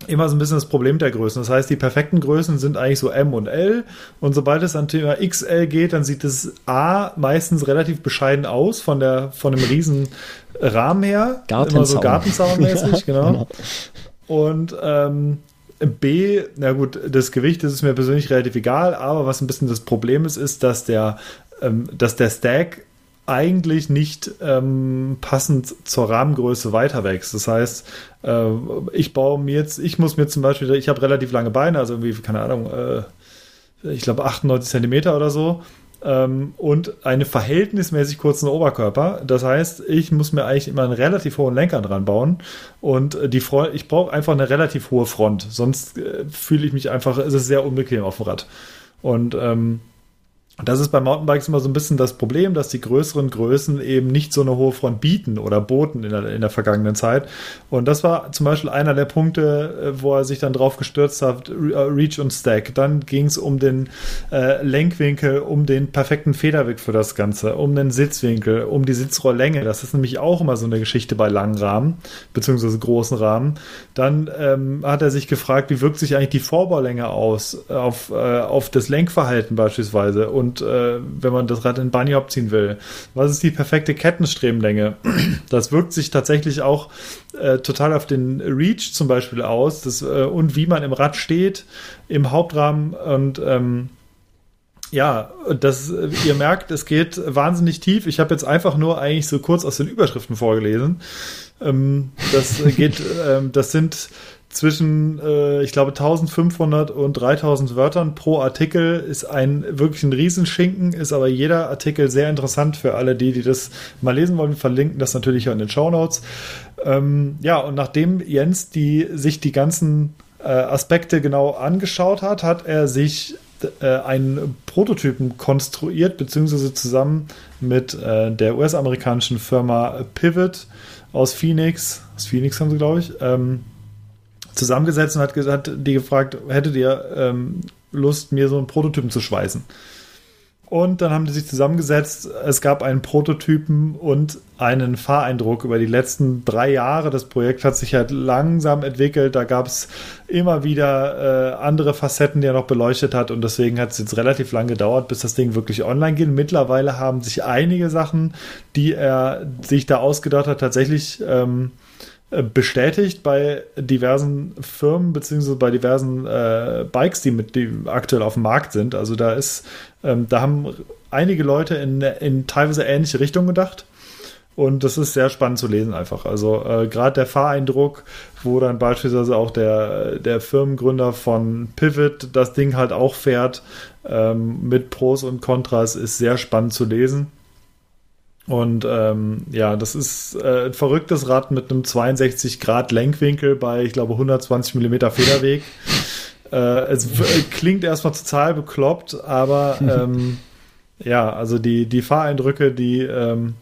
[SPEAKER 1] immer so ein bisschen das Problem der Größen. Das heißt, die perfekten Größen sind eigentlich so M und L. Und sobald es an Thema XL geht, dann sieht das A meistens relativ bescheiden aus von der von einem riesen Rahmen her.
[SPEAKER 2] Gartenzaun. Immer so
[SPEAKER 1] Gartenzaunmäßig, genau. genau. Und ähm, B, na gut, das Gewicht das ist mir persönlich relativ egal, aber was ein bisschen das Problem ist, ist, dass der, ähm, dass der Stack eigentlich nicht ähm, passend zur Rahmengröße weiter wächst. Das heißt, äh, ich baue mir jetzt, ich muss mir zum Beispiel, ich habe relativ lange Beine, also irgendwie, keine Ahnung, äh, ich glaube 98 Zentimeter oder so. Ähm, und einen verhältnismäßig kurzen Oberkörper. Das heißt, ich muss mir eigentlich immer einen relativ hohen Lenker dran bauen und äh, die Front, ich brauche einfach eine relativ hohe Front, sonst äh, fühle ich mich einfach, es ist sehr unbequem auf dem Rad. Und ähm, das ist bei Mountainbikes immer so ein bisschen das Problem, dass die größeren Größen eben nicht so eine hohe Front bieten oder boten in der, in der vergangenen Zeit. Und das war zum Beispiel einer der Punkte, äh, wo er sich dann drauf gestürzt hat, äh, Reach und Stack. Dann ging es um den äh, Lenkwinkel, um den perfekten Federweg für das Ganze, um den Sitzwinkel, um die Sitzrohrlänge. Das ist nämlich auch immer so eine Geschichte bei langen Rahmen, beziehungsweise großen Rahmen. Dann ähm, hat er sich gefragt, wie wirkt sich eigentlich die Vorbaulänge aus auf, äh, auf das Lenkverhalten beispielsweise und und äh, wenn man das Rad in Bunny abziehen will. Was ist die perfekte Kettenstrebenlänge? Das wirkt sich tatsächlich auch äh, total auf den Reach zum Beispiel aus das, äh, und wie man im Rad steht, im Hauptrahmen und ähm, ja, das, ihr merkt, es geht wahnsinnig tief. Ich habe jetzt einfach nur eigentlich so kurz aus den Überschriften vorgelesen. Ähm, das geht, ähm, das sind zwischen, äh, ich glaube, 1500 und 3000 Wörtern pro Artikel ist ein wirklich ein Riesenschinken, ist aber jeder Artikel sehr interessant für alle die, die das mal lesen wollen. Wir verlinken das natürlich auch in den Show Notes. Ähm, ja, und nachdem Jens die, sich die ganzen äh, Aspekte genau angeschaut hat, hat er sich äh, einen Prototypen konstruiert, beziehungsweise zusammen mit äh, der US-amerikanischen Firma Pivot aus Phoenix, aus Phoenix haben sie, glaube ich, ähm, zusammengesetzt und hat, hat die gefragt, hättet ihr ähm, Lust, mir so einen Prototypen zu schweißen? Und dann haben die sich zusammengesetzt. Es gab einen Prototypen und einen Fahreindruck über die letzten drei Jahre. Das Projekt hat sich halt langsam entwickelt. Da gab es immer wieder äh, andere Facetten, die er noch beleuchtet hat. Und deswegen hat es jetzt relativ lang gedauert, bis das Ding wirklich online geht. Mittlerweile haben sich einige Sachen, die er sich da ausgedacht hat, tatsächlich ähm, äh, bestätigt bei diversen Firmen beziehungsweise bei diversen äh, Bikes, die mit die aktuell auf dem Markt sind. Also da ist, ähm, da haben einige Leute in, in teilweise ähnliche Richtungen gedacht. Und das ist sehr spannend zu lesen einfach. Also äh, gerade der Fahreindruck, wo dann beispielsweise auch der, der Firmengründer von Pivot das Ding halt auch fährt, ähm, mit Pros und Kontras, ist sehr spannend zu lesen. Und ähm, ja, das ist äh, ein verrücktes Rad mit einem 62 Grad Lenkwinkel bei, ich glaube, 120 Millimeter Federweg. äh, es klingt erstmal total bekloppt, aber ähm, ja, also die, die Fahreindrücke, die, ähm,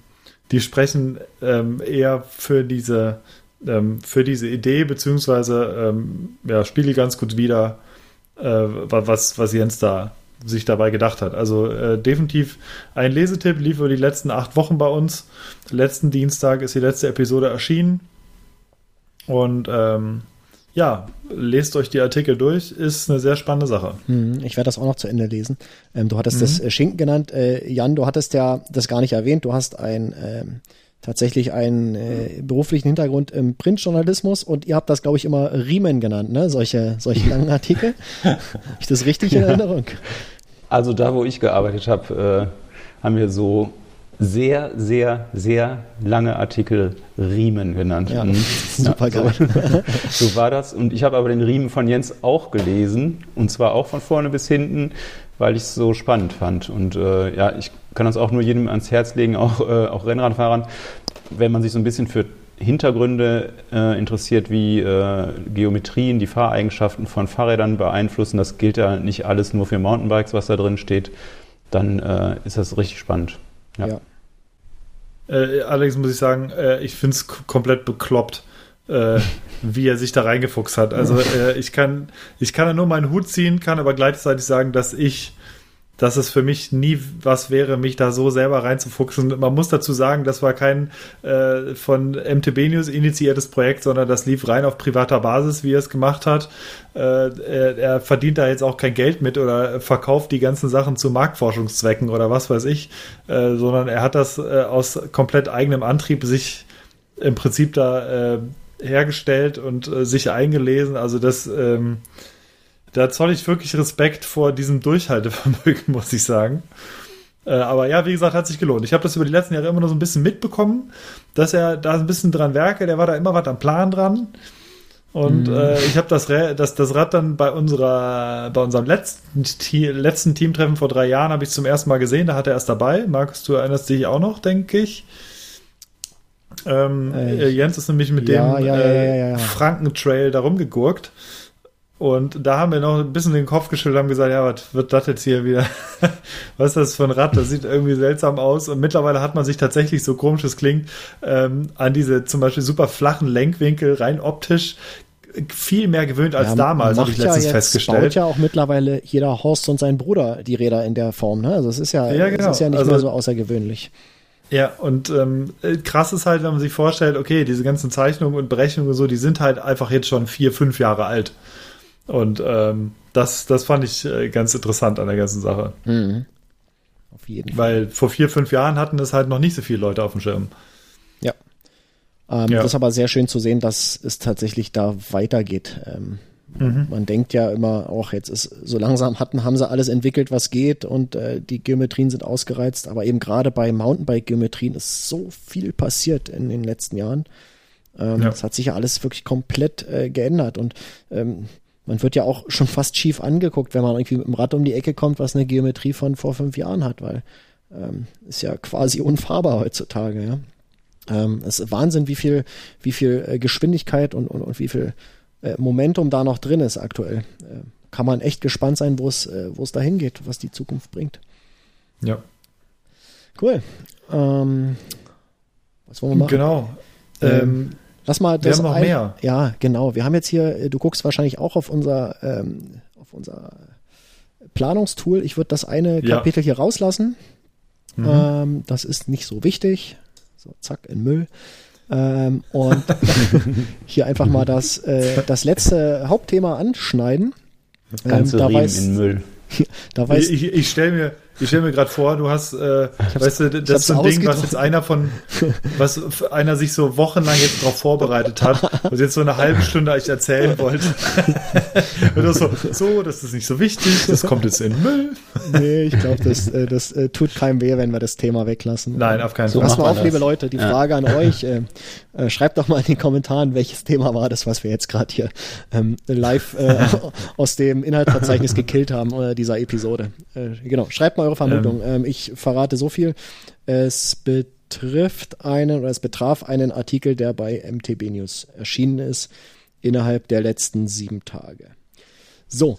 [SPEAKER 1] die sprechen ähm, eher für diese, ähm, für diese Idee, beziehungsweise ähm, ja, spiegel ganz gut wieder, äh, was, was Jens da sich dabei gedacht hat. Also äh, definitiv ein Lesetipp, lief über die letzten acht Wochen bei uns. Letzten Dienstag ist die letzte Episode erschienen. Und ähm, ja, lest euch die Artikel durch, ist eine sehr spannende Sache.
[SPEAKER 2] Hm, ich werde das auch noch zu Ende lesen. Ähm, du hattest mhm. das äh, Schinken genannt. Äh, Jan, du hattest ja das gar nicht erwähnt. Du hast ein ähm, tatsächlich einen äh, beruflichen Hintergrund im Printjournalismus und ihr habt das, glaube ich, immer Riemen genannt, ne? Solche, solche langen Artikel. Habe ich das richtig in Erinnerung?
[SPEAKER 4] Also da, wo ich gearbeitet habe, äh, haben wir so sehr, sehr, sehr lange Artikel Riemen genannt. Ja,
[SPEAKER 2] mhm. super geil.
[SPEAKER 4] So, so, war das. Und ich habe aber den Riemen von Jens auch gelesen. Und zwar auch von vorne bis hinten, weil ich es so spannend fand. Und äh, ja, ich kann das auch nur jedem ans Herz legen, auch, äh, auch Rennradfahrern, wenn man sich so ein bisschen für Hintergründe äh, interessiert, wie äh, Geometrien, die Fahreigenschaften von Fahrrädern beeinflussen. Das gilt ja nicht alles nur für Mountainbikes, was da drin steht. Dann äh, ist das richtig spannend. Ja. ja.
[SPEAKER 1] Äh, allerdings muss ich sagen, äh, ich finde es komplett bekloppt, äh, wie er sich da reingefuchst hat. Also ich kann, ich kann da nur meinen Hut ziehen, kann aber gleichzeitig sagen, dass ich dass es für mich nie was wäre, mich da so selber reinzufuchsen. Man muss dazu sagen, das war kein äh, von MTB News initiiertes Projekt, sondern das lief rein auf privater Basis, wie er es gemacht hat. Äh, er, er, verdient da jetzt auch kein Geld mit oder verkauft die ganzen Sachen zu Marktforschungszwecken oder was weiß ich, äh, sondern er hat das äh, aus komplett eigenem Antrieb sich im Prinzip da äh, hergestellt und äh, sich eingelesen. Also das ähm, da zoll ich wirklich Respekt vor diesem Durchhaltevermögen, muss ich sagen. Äh, aber ja, wie gesagt, hat sich gelohnt. Ich habe das über die letzten Jahre immer nur so ein bisschen mitbekommen, dass er da ein bisschen dran werke. Der war da immer was am Plan dran. Und mhm. äh, ich habe das, das, das Rad dann bei unserer, bei unserem letzten, letzten Teamtreffen vor drei Jahren habe ich zum ersten Mal gesehen. Da hat er erst dabei. Markus, du erinnerst dich auch noch, denke ich. Ähm, äh, Jens ist nämlich mit ja, dem ja, äh, ja, Frankentrail da rumgegurkt. Und da haben wir noch ein bisschen den Kopf geschüttelt und haben gesagt, ja, was wird das jetzt hier wieder? was ist das für ein Rad? Das sieht irgendwie seltsam aus. Und mittlerweile hat man sich tatsächlich, so komisch es klingt, ähm, an diese zum Beispiel super flachen Lenkwinkel rein optisch viel mehr gewöhnt als ja, damals, habe ich letztens ja festgestellt. baut
[SPEAKER 2] ja auch mittlerweile jeder Horst und sein Bruder die Räder in der Form. Ne? Also es ist ja, ja, genau. ist ja nicht also, mehr so außergewöhnlich.
[SPEAKER 1] Ja, und ähm, krass ist halt, wenn man sich vorstellt, okay, diese ganzen Zeichnungen und Berechnungen und so, die sind halt einfach jetzt schon vier, fünf Jahre alt. Und ähm, das, das fand ich äh, ganz interessant an der ganzen Sache. Mhm. Auf jeden Fall. Weil vor vier, fünf Jahren hatten es halt noch nicht so viele Leute auf dem Schirm.
[SPEAKER 2] Ja. Ähm, ja. Das ist aber sehr schön zu sehen, dass es tatsächlich da weitergeht. Ähm, mhm. Man denkt ja immer, auch jetzt ist so langsam hatten, haben sie alles entwickelt, was geht und äh, die Geometrien sind ausgereizt. Aber eben gerade bei Mountainbike-Geometrien ist so viel passiert in den letzten Jahren. Ähm, ja. Das hat sich ja alles wirklich komplett äh, geändert und ähm, man wird ja auch schon fast schief angeguckt, wenn man irgendwie mit dem Rad um die Ecke kommt, was eine Geometrie von vor fünf Jahren hat, weil ähm, ist ja quasi unfahrbar heutzutage, ja. Ähm, es ist Wahnsinn, wie viel, wie viel äh, Geschwindigkeit und, und, und wie viel äh, Momentum da noch drin ist aktuell. Äh, kann man echt gespannt sein, wo es, äh, wo es dahin geht, was die Zukunft bringt.
[SPEAKER 1] Ja.
[SPEAKER 2] Cool. Ähm,
[SPEAKER 1] was wollen wir machen? Genau. Ähm,
[SPEAKER 2] ähm Lass mal
[SPEAKER 1] das. Wir haben noch ein, mehr.
[SPEAKER 2] Ja, genau. Wir haben jetzt hier, äh, du guckst wahrscheinlich auch auf unser, ähm, auf unser Planungstool. Ich würde das eine ja. Kapitel hier rauslassen. Mhm. Ähm, das ist nicht so wichtig. So, zack, in Müll. Ähm, und hier einfach mal das, äh, das letzte Hauptthema anschneiden.
[SPEAKER 4] Das ganze ähm, Riemen in Müll.
[SPEAKER 1] Da weiß ich, ich, ich stelle mir, ich stelle mir gerade vor, du hast, äh, weißt du, das ist so ein Ding, was jetzt einer von, was einer sich so wochenlang jetzt drauf vorbereitet hat und jetzt so eine halbe Stunde euch erzählen wollte. und du so, so, das ist nicht so wichtig, das kommt jetzt in den Müll.
[SPEAKER 2] nee, ich glaube, das, äh, das äh, tut keinem weh, wenn wir das Thema weglassen.
[SPEAKER 1] Nein, auf keinen
[SPEAKER 2] Fall. So, pass mal auf, liebe Leute, die ja. Frage an euch, äh, äh, schreibt doch mal in den Kommentaren, welches Thema war das, was wir jetzt gerade hier ähm, live äh, aus dem Inhaltsverzeichnis gekillt haben oder dieser Episode. Äh, genau, schreibt mal eure Vermutung. Ähm, ähm, ich verrate so viel. Es betrifft einen oder es betraf einen Artikel, der bei MTB News erschienen ist innerhalb der letzten sieben Tage. So.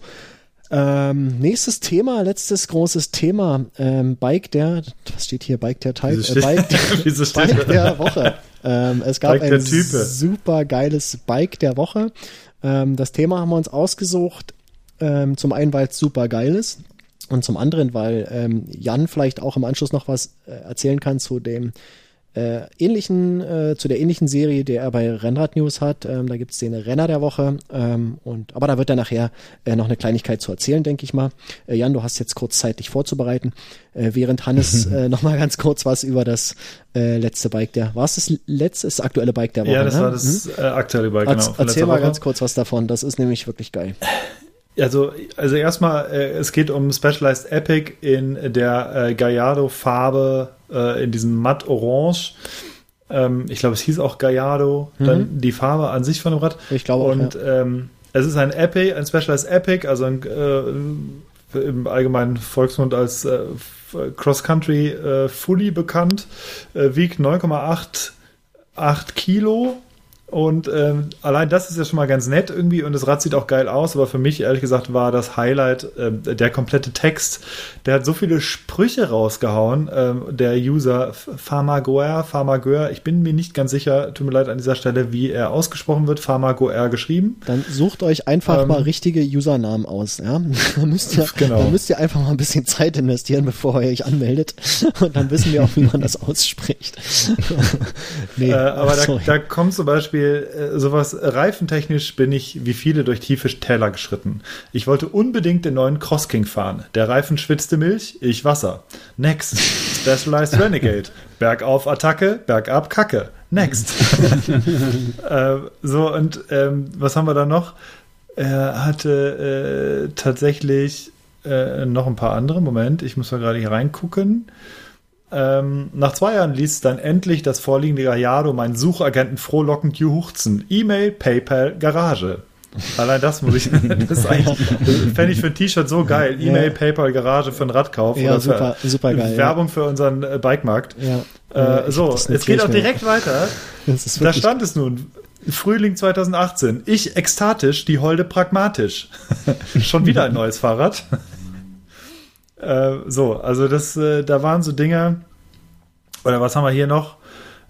[SPEAKER 2] Ähm, nächstes Thema, letztes großes Thema, ähm, Bike der, was steht hier, Bike der Type, äh, Bike, Bike der Woche. Ähm, es gab ein super geiles Bike der Woche. Ähm, das Thema haben wir uns ausgesucht, ähm, zum einen, weil es super geil ist und zum anderen, weil ähm, Jan vielleicht auch im Anschluss noch was äh, erzählen kann zu dem äh, ähnlichen, äh, zu der ähnlichen Serie, die er bei Rennrad News hat. Ähm, da gibt es den Renner der Woche. Ähm, und, aber da wird er nachher äh, noch eine Kleinigkeit zu erzählen, denke ich mal. Äh, Jan, du hast jetzt kurz Zeit, dich vorzubereiten. Äh, während Hannes äh, noch mal ganz kurz was über das äh, letzte Bike der, war es das letzte, das aktuelle Bike der Woche?
[SPEAKER 1] Ja, das ne? war das hm? äh, aktuelle Bike,
[SPEAKER 2] genau. Erzähl mal Woche. ganz kurz was davon. Das ist nämlich wirklich geil.
[SPEAKER 1] Also, also erstmal, äh, es geht um Specialized Epic in der äh, Gallardo-Farbe, äh, in diesem matt Orange. Ähm, ich glaube, es hieß auch Gallardo, mhm. dann die Farbe an sich von dem Rad.
[SPEAKER 2] Ich glaube
[SPEAKER 1] auch. Und ja. ähm, es ist ein Epic, ein Specialized Epic, also ein, äh, im allgemeinen Volksmund als äh, Cross-Country äh, Fully bekannt, wiegt 9,88 Kilo und ähm, allein das ist ja schon mal ganz nett irgendwie und das Rad sieht auch geil aus, aber für mich ehrlich gesagt war das Highlight äh, der komplette Text. Der hat so viele Sprüche rausgehauen, ähm, der User Pharmagoer, Pharmagoer, ich bin mir nicht ganz sicher, tut mir leid an dieser Stelle, wie er ausgesprochen wird, Pharmagoer geschrieben.
[SPEAKER 2] Dann sucht euch einfach ähm, mal richtige Usernamen aus, ja. da, müsst ihr, genau. da müsst ihr einfach mal ein bisschen Zeit investieren, bevor ihr euch anmeldet und dann wissen wir auch, wie man das ausspricht.
[SPEAKER 1] nee, äh, aber da, da kommt zum Beispiel Beispiel äh, sowas reifentechnisch bin ich wie viele durch tiefe Täler geschritten. Ich wollte unbedingt den neuen Cross King fahren. Der Reifen schwitzte Milch, ich Wasser. Next. Specialized Renegade. Bergauf Attacke, bergab Kacke. Next. äh, so, und ähm, was haben wir da noch? Er hatte äh, tatsächlich äh, noch ein paar andere. Moment, ich muss mal gerade hier reingucken. Ähm, nach zwei Jahren ließ dann endlich das vorliegende Gallardo meinen Suchagenten frohlockend juchzen. E-Mail, PayPal, Garage. Allein das muss ich, das fände ich für ein T-Shirt so geil. E-Mail, ja. PayPal, Garage für einen Radkauf.
[SPEAKER 2] Ja, super, super geil.
[SPEAKER 1] Werbung ja. für unseren äh, Bikemarkt. Ja. Äh, so, es geht auch direkt weiter. da stand es nun. Frühling 2018. Ich ekstatisch, die Holde pragmatisch. Schon wieder ein neues Fahrrad. Äh, so, also das, äh, da waren so Dinge. Oder was haben wir hier noch?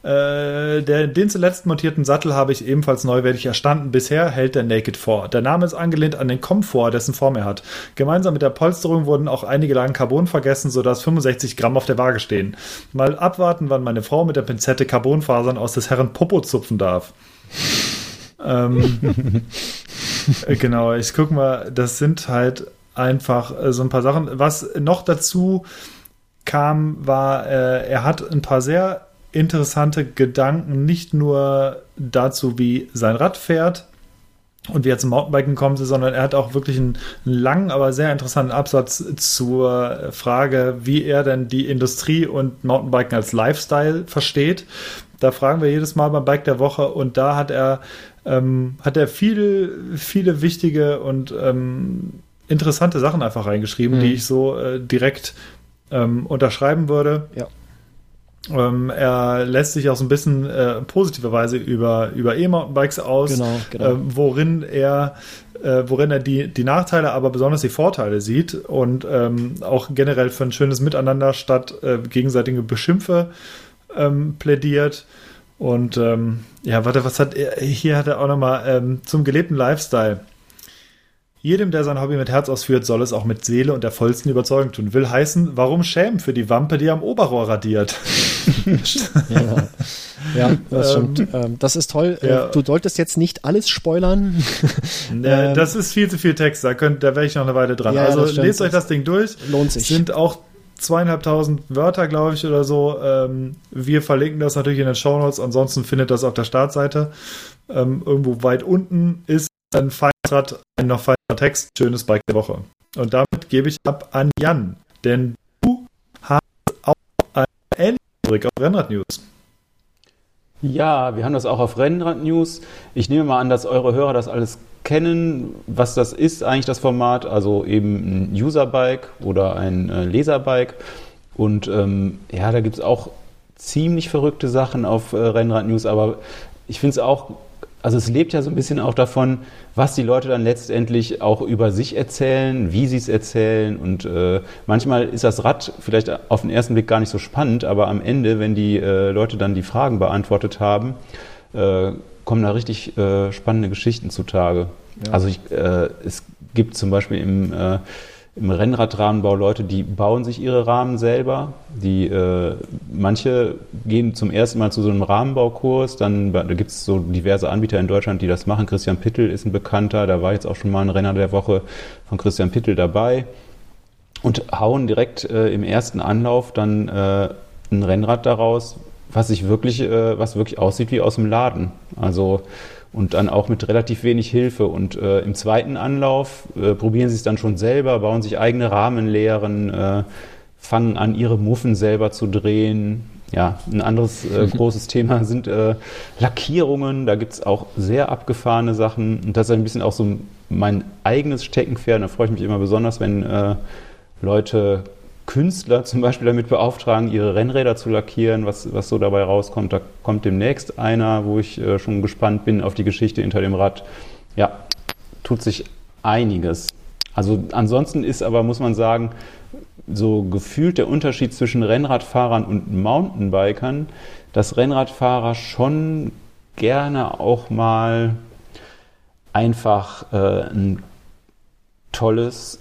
[SPEAKER 1] Äh, der, den zuletzt montierten Sattel habe ich ebenfalls neuwertig erstanden. Bisher hält der Naked 4. Der Name ist angelehnt an den Komfort, dessen Form er hat. Gemeinsam mit der Polsterung wurden auch einige Lagen Carbon vergessen, sodass 65 Gramm auf der Waage stehen. Mal abwarten, wann meine Frau mit der Pinzette Carbonfasern aus des Herren Popo zupfen darf. ähm, äh, genau, ich guck mal, das sind halt einfach äh, so ein paar Sachen. Was noch dazu kam, war, äh, er hat ein paar sehr interessante Gedanken, nicht nur dazu, wie sein Rad fährt und wie er zum Mountainbiken kommt, sondern er hat auch wirklich einen langen, aber sehr interessanten Absatz zur Frage, wie er denn die Industrie und Mountainbiken als Lifestyle versteht. Da fragen wir jedes Mal beim Bike der Woche und da hat er, ähm, hat er viele, viele wichtige und ähm, interessante Sachen einfach reingeschrieben, mhm. die ich so äh, direkt ähm, unterschreiben würde.
[SPEAKER 2] Ja.
[SPEAKER 1] Ähm, er lässt sich auch so ein bisschen äh, positiverweise über, über E-Mountainbikes aus,
[SPEAKER 2] genau, genau.
[SPEAKER 1] Äh, worin er äh, worin er die, die Nachteile, aber besonders die Vorteile sieht und ähm, auch generell für ein schönes Miteinander statt äh, gegenseitige Beschimpfe ähm, plädiert. Und ähm, ja, warte, was hat er? Hier hat er auch nochmal ähm, zum gelebten Lifestyle. Jedem, der sein Hobby mit Herz ausführt, soll es auch mit Seele und der vollsten Überzeugung tun. Will heißen, warum schämen für die Wampe, die am Oberrohr radiert?
[SPEAKER 2] ja, ja das stimmt. Ähm, ähm, das ist toll. Äh, ja. Du solltest jetzt nicht alles spoilern.
[SPEAKER 1] ähm, das ist viel zu viel Text. Da, könnt, da wäre ich noch eine Weile dran. Ja, also lest euch das Ding durch.
[SPEAKER 2] Lohnt sich.
[SPEAKER 1] Sind auch zweieinhalbtausend Wörter, glaube ich, oder so. Ähm, wir verlinken das natürlich in den Show Notes. Ansonsten findet das auf der Startseite. Ähm, irgendwo weit unten ist ein Feinrad, ein noch feiner Text, schönes Bike der Woche. Und damit gebe ich ab an Jan, denn du hast auch eine ähnliche auf Rennrad News.
[SPEAKER 4] Ja, wir haben das auch auf Rennrad News. Ich nehme mal an, dass eure Hörer das alles kennen, was das ist eigentlich das Format, also eben ein Userbike oder ein äh, Leserbike. Und ähm, ja, da gibt es auch ziemlich verrückte Sachen auf äh, Rennrad News, aber ich finde es auch also es lebt ja so ein bisschen auch davon, was die Leute dann letztendlich auch über sich erzählen, wie sie es erzählen. Und äh, manchmal ist das Rad vielleicht auf den ersten Blick gar nicht so spannend, aber am Ende, wenn die äh, Leute dann die Fragen beantwortet haben, äh, kommen da richtig äh, spannende Geschichten zutage. Ja. Also ich, äh, es gibt zum Beispiel im äh, im Rennradrahmenbau Leute, die bauen sich ihre Rahmen selber. Die, äh, manche gehen zum ersten Mal zu so einem Rahmenbaukurs. Dann da gibt es so diverse Anbieter in Deutschland, die das machen. Christian Pittel ist ein Bekannter. Da war jetzt auch schon mal ein Renner der Woche von Christian Pittel dabei. Und hauen direkt äh, im ersten Anlauf dann äh, ein Rennrad daraus, was sich wirklich, äh, was wirklich aussieht wie aus dem Laden. Also und dann auch mit relativ wenig Hilfe. Und äh, im zweiten Anlauf äh, probieren sie es dann schon selber, bauen sich eigene Rahmenlehren, äh, fangen an, ihre Muffen selber zu drehen. Ja, ein anderes äh, großes Thema sind äh, Lackierungen. Da gibt es auch sehr abgefahrene Sachen. Und das ist ein bisschen auch so mein eigenes Steckenpferd. Da freue ich mich immer besonders, wenn äh, Leute Künstler zum Beispiel damit beauftragen, ihre Rennräder zu lackieren, was, was so dabei rauskommt. Da kommt demnächst einer, wo ich äh, schon gespannt bin auf die Geschichte hinter dem Rad. Ja, tut sich einiges. Also ansonsten ist aber, muss man sagen, so gefühlt der Unterschied zwischen Rennradfahrern und Mountainbikern, dass Rennradfahrer schon gerne auch mal einfach äh, ein tolles,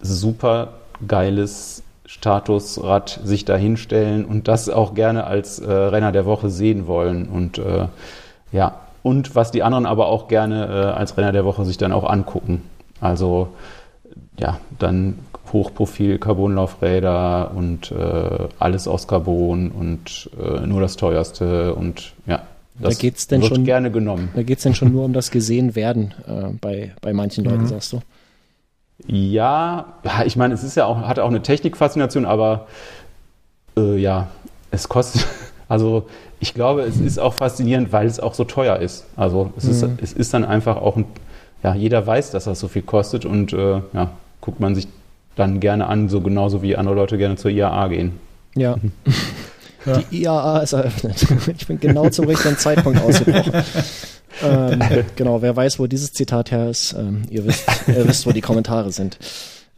[SPEAKER 4] super geiles Statusrad sich da hinstellen und das auch gerne als äh, Renner der Woche sehen wollen. Und äh, ja, und was die anderen aber auch gerne äh, als Renner der Woche sich dann auch angucken. Also ja, dann Hochprofil Carbonlaufräder und äh, alles aus Carbon und äh, nur das teuerste und ja.
[SPEAKER 2] Das da geht's denn wird schon, gerne genommen. Da geht es denn schon nur um das Gesehen-Werden äh, bei, bei manchen Leuten, mhm. sagst du?
[SPEAKER 4] Ja, ich meine, es ist ja auch, hat auch eine Technikfaszination, aber Äh, ja, es kostet, also ich glaube, es ist auch faszinierend, weil es auch so teuer ist. Also es, mhm. ist, es ist dann einfach auch ein, ja, jeder weiß, dass das so viel kostet und äh, ja, guckt man sich dann gerne an, so genauso wie andere Leute gerne zur IAA gehen.
[SPEAKER 2] Ja. ja. Die IAA ist eröffnet. Ich bin genau zum richtigen Zeitpunkt ausgebrochen. Ähm, genau, wer weiß, wo dieses Zitat her ist, ähm, ihr, wisst, ihr wisst, wo die Kommentare sind.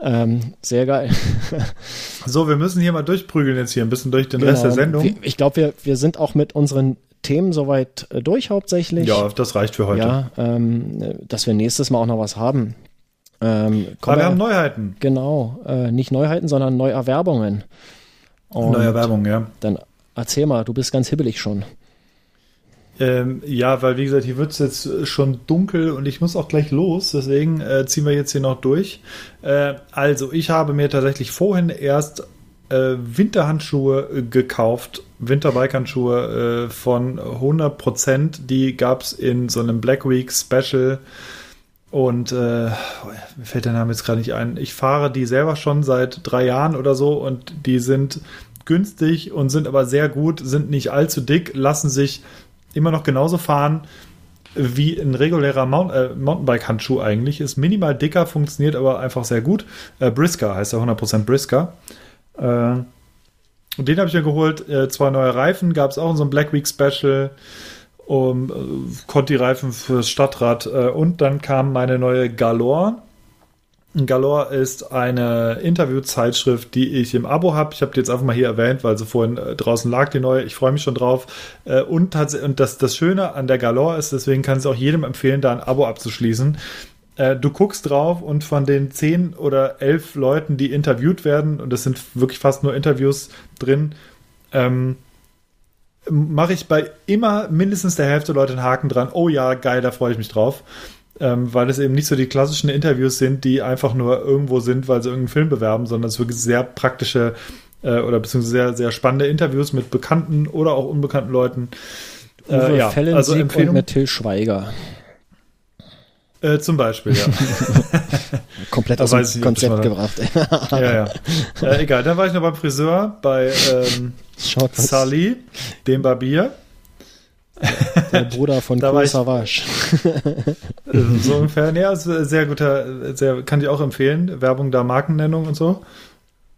[SPEAKER 2] Ähm, sehr geil.
[SPEAKER 1] so, wir müssen hier mal durchprügeln jetzt hier ein bisschen durch den genau. Rest der Sendung.
[SPEAKER 2] Ich glaube, wir, wir sind auch mit unseren Themen soweit äh, durch hauptsächlich.
[SPEAKER 1] Ja, das reicht für heute.
[SPEAKER 2] Ja, ähm, dass wir nächstes Mal auch noch was haben.
[SPEAKER 1] Ähm, Aber wir haben Neuheiten.
[SPEAKER 2] Genau, äh, nicht Neuheiten, sondern Neuerwerbungen.
[SPEAKER 1] Und Neuerwerbung, ja.
[SPEAKER 2] Dann erzähl mal, du bist ganz hibbelig schon.
[SPEAKER 1] Ähm, ja, weil wie gesagt, hier wird es jetzt schon dunkel und ich muss auch gleich los, deswegen äh, ziehen wir jetzt hier noch durch. Äh, also, ich habe mir tatsächlich vorhin erst äh, Winterhandschuhe gekauft, Winterbike-Handschuhe äh, von 100%. Die gab es in so einem Black Week Special und äh, mir fällt der Name jetzt gerade nicht ein. Ich fahre die selber schon seit drei Jahren oder so und die sind günstig und sind aber sehr gut, sind nicht allzu dick, lassen sich immer noch genauso fahren wie ein regulärer Mount, äh, Mountainbike-Handschuh eigentlich. Ist minimal dicker, funktioniert aber einfach sehr gut. Äh, Brisker heißt er, 100% Brisker. Äh, den habe ich mir geholt. Äh, zwei neue Reifen gab es auch in so einem Black Week Special um äh, Conti-Reifen fürs Stadtrad äh, und dann kam meine neue Galore. Galore ist eine Interviewzeitschrift, die ich im Abo habe. Ich habe die jetzt einfach mal hier erwähnt, weil sie vorhin äh, draußen lag, die neue. Ich freue mich schon drauf. Äh, und, und das, das Schöne an der Galore ist, deswegen kann ich es auch jedem empfehlen, da ein Abo abzuschließen. Äh, du guckst drauf und von den zehn oder elf Leuten, die interviewt werden, und das sind wirklich fast nur Interviews drin, ähm, mache ich bei immer mindestens der Hälfte Leute einen Haken dran. Oh ja, geil, da freue ich mich drauf. Ähm, weil es eben nicht so die klassischen Interviews sind, die einfach nur irgendwo sind, weil sie irgendeinen Film bewerben, sondern es wirklich sehr praktische äh, oder beziehungsweise sehr, sehr spannende Interviews mit bekannten oder auch unbekannten Leuten.
[SPEAKER 2] Äh, Uwe ja, Fellensieb also Empfehlung. und mit Till Schweiger.
[SPEAKER 1] Äh, zum Beispiel, ja.
[SPEAKER 2] Komplett aus dem Konzept gebracht.
[SPEAKER 1] ja, ja. Äh, egal, dann war ich noch beim Friseur bei ähm, Sully, dem Barbier.
[SPEAKER 2] Der Bruder von Cool Savage.
[SPEAKER 1] so ungefähr. Ja, sehr guter, sehr, kann ich auch empfehlen. Werbung da, Markennennung und so.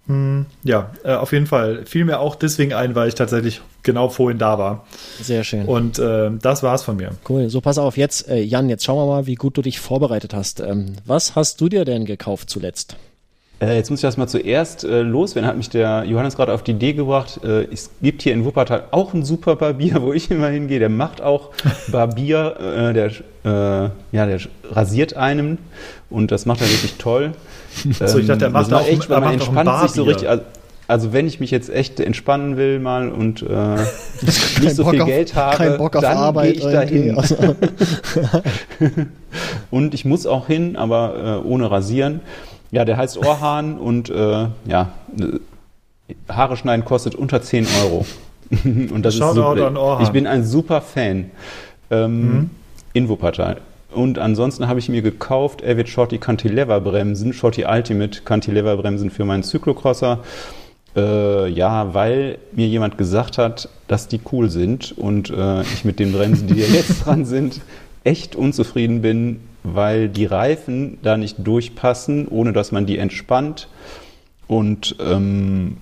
[SPEAKER 1] Hm, ja, äh, auf jeden Fall. Fiel mir auch deswegen ein, weil ich tatsächlich genau vorhin da war.
[SPEAKER 2] Sehr schön.
[SPEAKER 1] Und äh, das war's von mir.
[SPEAKER 2] Cool. So, pass auf, jetzt, äh, Jan, jetzt schauen wir mal, wie gut du dich vorbereitet hast. Ähm, was hast du dir denn gekauft zuletzt?
[SPEAKER 4] Äh, jetzt muss ich das mal zuerst äh, loswerden. Hat mich der Johannes gerade auf die Idee gebracht. Äh, es gibt hier in Wuppertal auch einen super Barbier, wo ich immer hingehe. Der macht auch Barbier. Äh, der, äh, ja, der rasiert einem und das macht er wirklich toll.
[SPEAKER 1] Also ich dachte, der macht, auch, echt,
[SPEAKER 4] man entspannt sich so richtig. Also, also wenn ich mich jetzt echt entspannen will mal und äh, nicht so Bock viel auf, Geld habe, dann gehe ich da hin. Also. und ich muss auch hin, aber äh, ohne rasieren. Ja, der heißt Ohrhahn und äh, ja, Haare schneiden kostet unter 10 Euro. und das ist super. Ich bin ein super Fan. Ähm, mhm. In Wuppertal. Und ansonsten habe ich mir gekauft Avid Shorty Cantilever Bremsen, Shorty Ultimate Cantilever Bremsen für meinen Cyclocrosser. Äh, ja, weil mir jemand gesagt hat, dass die cool sind und äh, ich mit den Bremsen, die jetzt dran sind, echt unzufrieden bin, weil die Reifen da nicht durchpassen, ohne dass man die entspannt. Und ähm,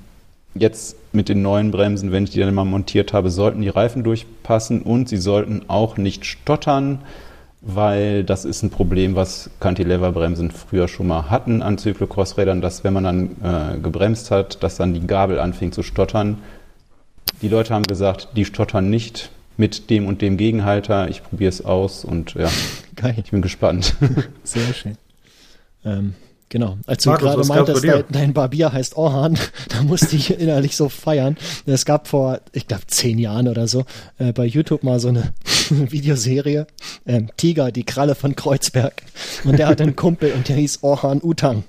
[SPEAKER 4] jetzt mit den neuen Bremsen, wenn ich die dann mal montiert habe, sollten die Reifen durchpassen und sie sollten auch nicht stottern, weil das ist ein Problem, was Cantilever-Bremsen früher schon mal hatten an Cyclocross-Rädern, dass wenn man dann äh, gebremst hat, dass dann die Gabel anfing zu stottern. Die Leute haben gesagt, die stottern nicht mit dem und dem Gegenhalter. Ich probiere es aus und ja, Geil. ich bin gespannt.
[SPEAKER 2] Sehr schön. Ähm, genau. Als du Markus, gerade meintest, dein, dein, Barbier heißt Orhan, da musste ich innerlich so feiern. Es gab vor, ich glaube, zehn Jahren oder so, äh, bei YouTube mal so eine Videoserie, ähm, Tiger, die Kralle von Kreuzberg. Und der hat einen Kumpel und der hieß Orhan Utang.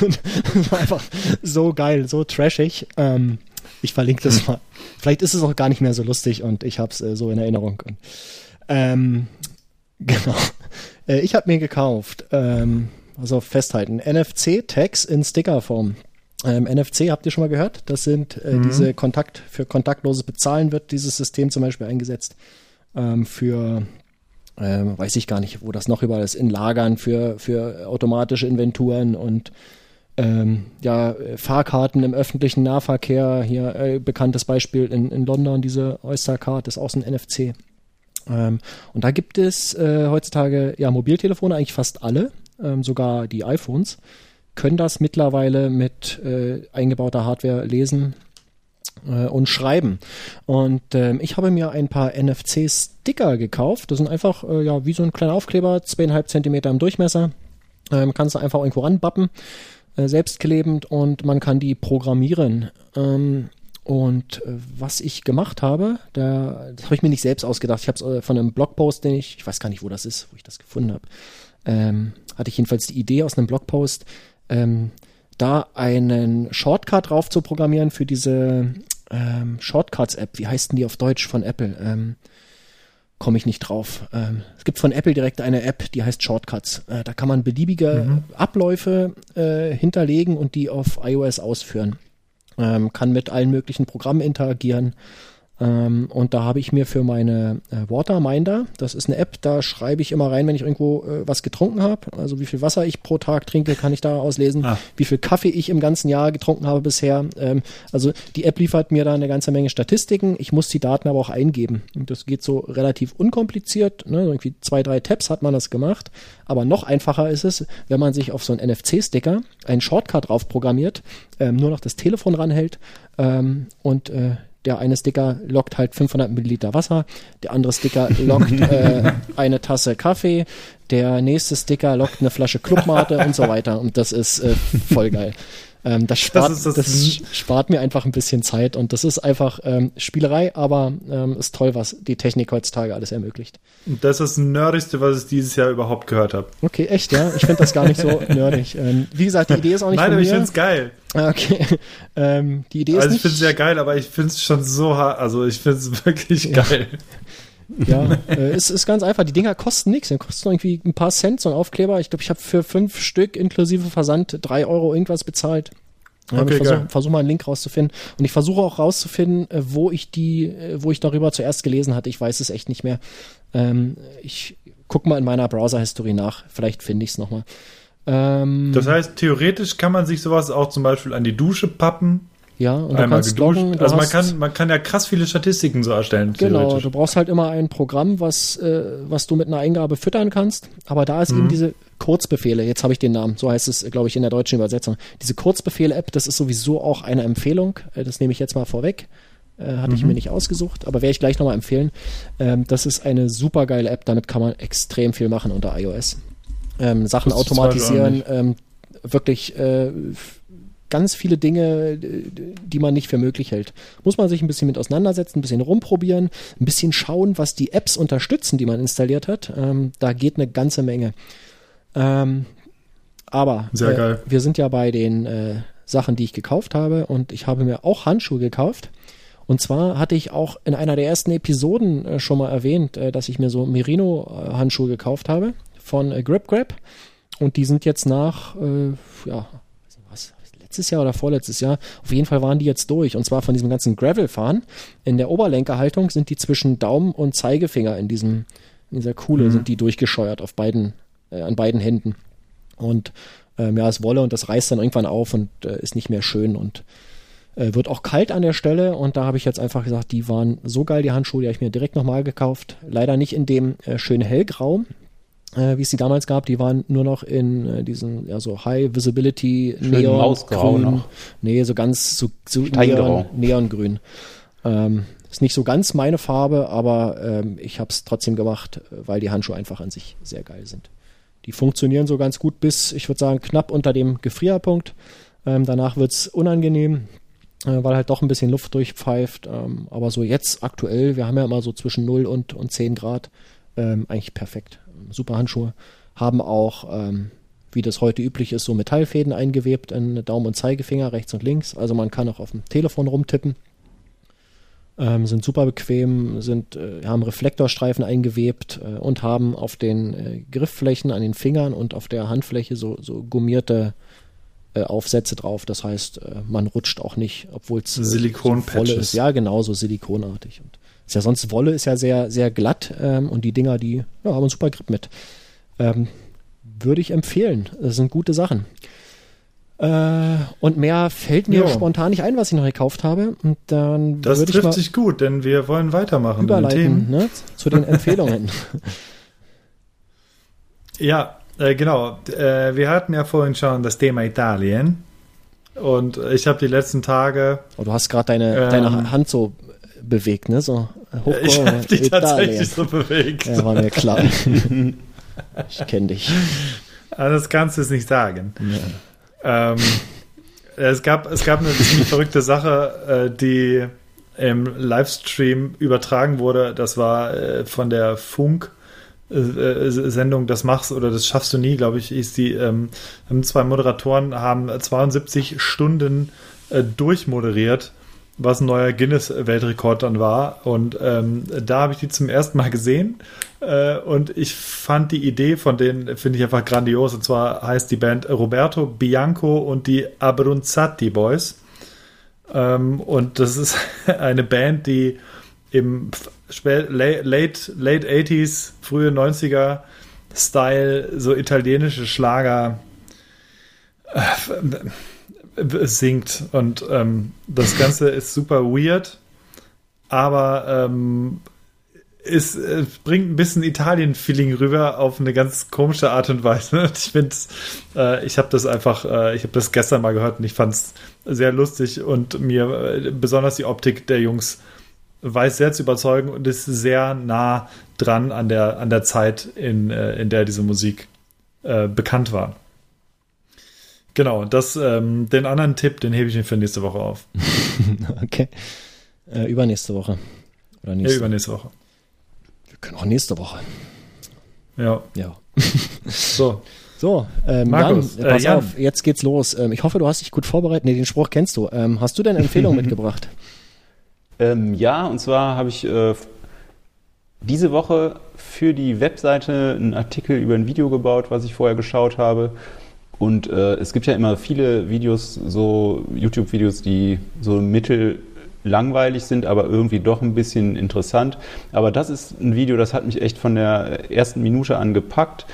[SPEAKER 2] das war einfach so geil, so trashig. Ähm, ich verlinke das mal. Vielleicht ist es auch gar nicht mehr so lustig und ich habe es äh, so in Erinnerung. Und, ähm, genau. Äh, ich habe mir gekauft, ähm, also festhalten, NFC-Tags in Stickerform. Ähm, NFC habt ihr schon mal gehört? Das sind äh, mhm. diese Kontakt, für kontaktloses Bezahlen wird dieses System zum Beispiel eingesetzt. Ähm, für, ähm, weiß ich gar nicht, wo das noch überall ist, in Lagern, für, für automatische Inventuren und ähm, ja, Fahrkarten im öffentlichen Nahverkehr. Hier äh, bekanntes Beispiel in, in London, diese Oyster Card ist auch ein NFC. Ähm, und da gibt es äh, heutzutage ja Mobiltelefone, eigentlich fast alle, ähm, sogar die iPhones, können das mittlerweile mit äh, eingebauter Hardware lesen äh, und schreiben. Und ähm, ich habe mir ein paar NFC-Sticker gekauft. Das sind einfach äh, ja wie so ein kleiner Aufkleber, zweieinhalb Zentimeter im Durchmesser. Ähm, kannst du einfach irgendwo ranbappen, äh, selbstklebend und man kann die programmieren. Ähm, und äh, was ich gemacht habe, da, das habe ich mir nicht selbst ausgedacht. Ich habe es äh, von einem Blogpost, den ich, ich weiß gar nicht, wo das ist, wo ich das gefunden habe, ähm, hatte ich jedenfalls die Idee aus einem Blogpost, ähm, da einen Shortcut drauf zu programmieren für diese ähm, Shortcuts-App. Wie heißt denn die auf Deutsch von Apple? Ähm, Komme ich nicht drauf. Ähm, es gibt von Apple direkt eine App, die heißt Shortcuts. Äh, da kann man beliebige mhm. Abläufe äh, hinterlegen und die auf iOS ausführen. Ähm, kann mit allen möglichen Programmen interagieren ähm, und da habe ich mir für meine äh, Waterminder, das ist eine App, da schreibe ich immer rein, wenn ich irgendwo äh, was getrunken habe. Also wie viel Wasser ich pro Tag trinke, kann ich da auslesen. Ah. Wie viel Kaffee ich im ganzen Jahr getrunken habe bisher. Ähm, also die App liefert mir da eine ganze Menge Statistiken. Ich muss die Daten aber auch eingeben. Und das geht so relativ unkompliziert. Ne? Irgendwie zwei, drei Tabs hat man das gemacht. Aber noch einfacher ist es, wenn man sich auf so einen NFC-Sticker einen Shortcut drauf programmiert, ähm, nur noch das Telefon ranhält ähm, und äh, der eine Sticker lockt halt 500 Milliliter Wasser, der andere Sticker lockt äh, eine Tasse Kaffee, der nächste Sticker lockt eine Flasche Clubmate und so weiter. Und das ist äh, voll geil. Ähm, das, spart, das, das, das, spart mir einfach ein bisschen Zeit und das ist einfach ähm, Spielerei, aber ähm, ist toll, was die Technik heutzutage alles ermöglicht.
[SPEAKER 1] Das ist das Nerdigste, was ich dieses Jahr überhaupt gehört habe.
[SPEAKER 2] Okay, echt, ja? Ich finde das gar nicht so nerdig. Ähm, wie gesagt, die Idee ist auch nicht
[SPEAKER 1] Nein,
[SPEAKER 2] von
[SPEAKER 1] aber
[SPEAKER 2] mir.
[SPEAKER 1] ich finde es geil.
[SPEAKER 2] Ah, okay. Ähm, die Idee ist
[SPEAKER 1] Also
[SPEAKER 2] ich
[SPEAKER 1] finde es sehr geil, aber ich finde es schon so hart, also ich finde es wirklich geil.
[SPEAKER 2] Ja, äh, es ist ganz einfach. Die Dinger kosten nichts. Die kosten irgendwie ein paar Cent, so ein Aufkleber. Ich glaube, ich habe für fünf Stück inklusive Versand drei Euro irgendwas bezahlt. Ja,
[SPEAKER 1] Okay,
[SPEAKER 2] ich versuche versuch mal einen Link rauszufinden. Und ich versuche auch rauszufinden, äh, wo ich die, äh, wo ich darüber zuerst gelesen hatte. Ich weiß es echt nicht mehr. Ähm, ich guck mal in meiner Browser-History nach. Vielleicht finde ich es nochmal. Ähm,
[SPEAKER 1] Das heißt, theoretisch kann man sich sowas auch zum Beispiel an die Dusche pappen.
[SPEAKER 2] Ja, und du
[SPEAKER 1] einmal
[SPEAKER 2] kannst
[SPEAKER 1] geduscht.
[SPEAKER 2] loggen. Du
[SPEAKER 1] also man kann, man kann ja krass viele Statistiken so erstellen.
[SPEAKER 2] Genau, du brauchst halt immer ein Programm, was, äh, was du mit einer Eingabe füttern kannst. Aber da ist
[SPEAKER 1] Mhm.
[SPEAKER 2] eben diese Kurzbefehle, jetzt habe ich den Namen, so heißt es, glaube ich, in der deutschen Übersetzung. Diese Kurzbefehle-App, das ist sowieso auch eine Empfehlung. Äh, das nehme ich jetzt mal vorweg. Äh, hatte
[SPEAKER 1] Mhm.
[SPEAKER 2] ich mir nicht ausgesucht, aber werde ich gleich nochmal empfehlen. Ähm, das ist eine super geile App, damit kann man extrem viel machen unter iOS. Ähm, Sachen automatisieren, ähm, wirklich äh, ganz viele Dinge, die man nicht für möglich hält. Muss man sich ein bisschen mit auseinandersetzen, ein bisschen rumprobieren, ein bisschen schauen, was die Apps unterstützen, die man installiert hat. Ähm, da geht eine ganze Menge. Ähm, aber äh, wir sind ja bei den äh, Sachen, die ich gekauft habe und ich habe mir auch Handschuhe gekauft. Und zwar hatte ich auch in einer der ersten Episoden äh, schon mal erwähnt, äh, dass ich mir so Merino-Handschuhe gekauft habe von äh, Grip Grab. Und die sind jetzt nach, äh, ja, letztes Jahr oder vorletztes Jahr, auf jeden Fall waren die jetzt durch. Und zwar von diesem ganzen Gravel-Fahren. In der Oberlenkerhaltung sind die zwischen Daumen und Zeigefinger in diesem, in dieser Kuhle sind die durchgescheuert auf beiden, äh, an beiden Händen. Und ähm, ja, es Wolle und das reißt dann irgendwann auf und äh, ist nicht mehr schön und äh, wird auch kalt an der Stelle. Und da habe ich jetzt einfach gesagt, die waren so geil, die Handschuhe, die habe ich mir direkt nochmal gekauft. Leider nicht in dem äh, schönen Hellgrau, äh, wie es die damals gab. Die waren nur noch in äh, diesen, ja, so High Visibility
[SPEAKER 4] Schön
[SPEAKER 2] Neon
[SPEAKER 4] Mausgrau
[SPEAKER 2] grün.
[SPEAKER 4] noch.
[SPEAKER 2] Nee, so ganz, so, so. Neon, Neongrün. Ähm, ist nicht so ganz meine Farbe, aber ähm, ich habe es trotzdem gemacht, weil die Handschuhe einfach an sich sehr geil sind. Die funktionieren so ganz gut bis, ich würde sagen, knapp unter dem Gefrierpunkt. Ähm, danach wird's unangenehm, äh, weil halt doch ein bisschen Luft durchpfeift. Ähm, aber so jetzt aktuell, wir haben ja immer so zwischen 0 und, und 10 Grad, ähm, eigentlich perfekt. Super Handschuhe. Haben auch, ähm, wie das heute üblich ist, so Metallfäden eingewebt in Daumen und Zeigefinger, rechts und links. Also man kann auch auf dem Telefon rumtippen. Ähm, sind super bequem, sind, äh, haben Reflektorstreifen eingewebt äh, und haben auf den äh, Griffflächen an den Fingern und auf der Handfläche so, so gummierte äh, Aufsätze drauf. Das heißt, äh, man rutscht auch nicht, obwohl es
[SPEAKER 1] äh, Silikon-Patches.
[SPEAKER 2] ist. Ja, genau, so silikonartig. Und ist ja sonst Wolle ist ja sehr, sehr glatt ähm, und die Dinger, die ja, haben einen super Grip mit. Ähm, würde ich empfehlen. Das sind gute Sachen. Äh, und mehr fällt mir jo. spontan nicht ein, was ich noch gekauft habe. Und dann
[SPEAKER 1] das trifft ich mal sich gut, denn wir wollen weitermachen.
[SPEAKER 2] Überleiten ne, zu den Empfehlungen.
[SPEAKER 1] ja, äh, genau. Äh, wir hatten ja vorhin schon das Thema Italien. Und ich habe die letzten Tage.
[SPEAKER 2] Oh, du hast gerade deine, ähm, deine Hand so bewegt, ne? So
[SPEAKER 1] hoch, Ich habe dich tatsächlich so bewegt.
[SPEAKER 2] Ja, war mir klar. ich kenne dich.
[SPEAKER 1] Aber das kannst du es nicht sagen. Ja. Ähm, es, gab, es gab eine ziemlich verrückte Sache, äh, die im Livestream übertragen wurde. Das war äh, von der Funk äh, Sendung Das machst oder das schaffst du nie, glaube ich, ist die, ähm, zwei Moderatoren haben 72 Stunden äh, durchmoderiert, was ein neuer Guinness-Weltrekord dann war. Und ähm, da habe ich die zum ersten Mal gesehen. Äh, und ich fand die Idee von denen, finde ich einfach grandios. Und zwar heißt die Band Roberto Bianco und die Abrunzati Boys. Ähm, und das ist eine Band, die im late, late 80s, frühe 90er Style, so italienische Schlager äh, singt. Und ähm, das Ganze ist super weird, aber ähm, ist, es bringt ein bisschen Italien-Feeling rüber auf eine ganz komische Art und Weise. Ich finde, äh, ich habe das einfach, äh, ich habe das gestern mal gehört und ich fand es sehr lustig und mir äh, besonders die Optik der Jungs weiß sehr zu überzeugen und ist sehr nah dran an der, an der Zeit, in, äh, in der diese Musik äh, bekannt war. Genau, das, ähm, den anderen Tipp, den hebe ich mir für nächste Woche auf.
[SPEAKER 2] okay. Äh, übernächste Woche.
[SPEAKER 1] Oder nächste. Ja, übernächste Woche.
[SPEAKER 2] Wir können auch nächste Woche.
[SPEAKER 1] Ja.
[SPEAKER 2] Ja.
[SPEAKER 1] so.
[SPEAKER 2] So, ähm, Markus, Jan, pass äh, Jan. auf, jetzt geht's los. Ähm, ich hoffe, du hast dich gut vorbereitet. Nee, den Spruch kennst du. Ähm, hast du denn Empfehlungen mitgebracht?
[SPEAKER 4] Ähm, ja, und zwar habe ich äh, diese Woche für die Webseite einen Artikel über ein Video gebaut, was ich vorher geschaut habe. Und äh, es gibt ja immer viele Videos, so YouTube-Videos, die so mittellangweilig sind, aber irgendwie doch ein bisschen interessant. Aber das ist ein Video, das hat mich echt von der ersten Minute an gepackt.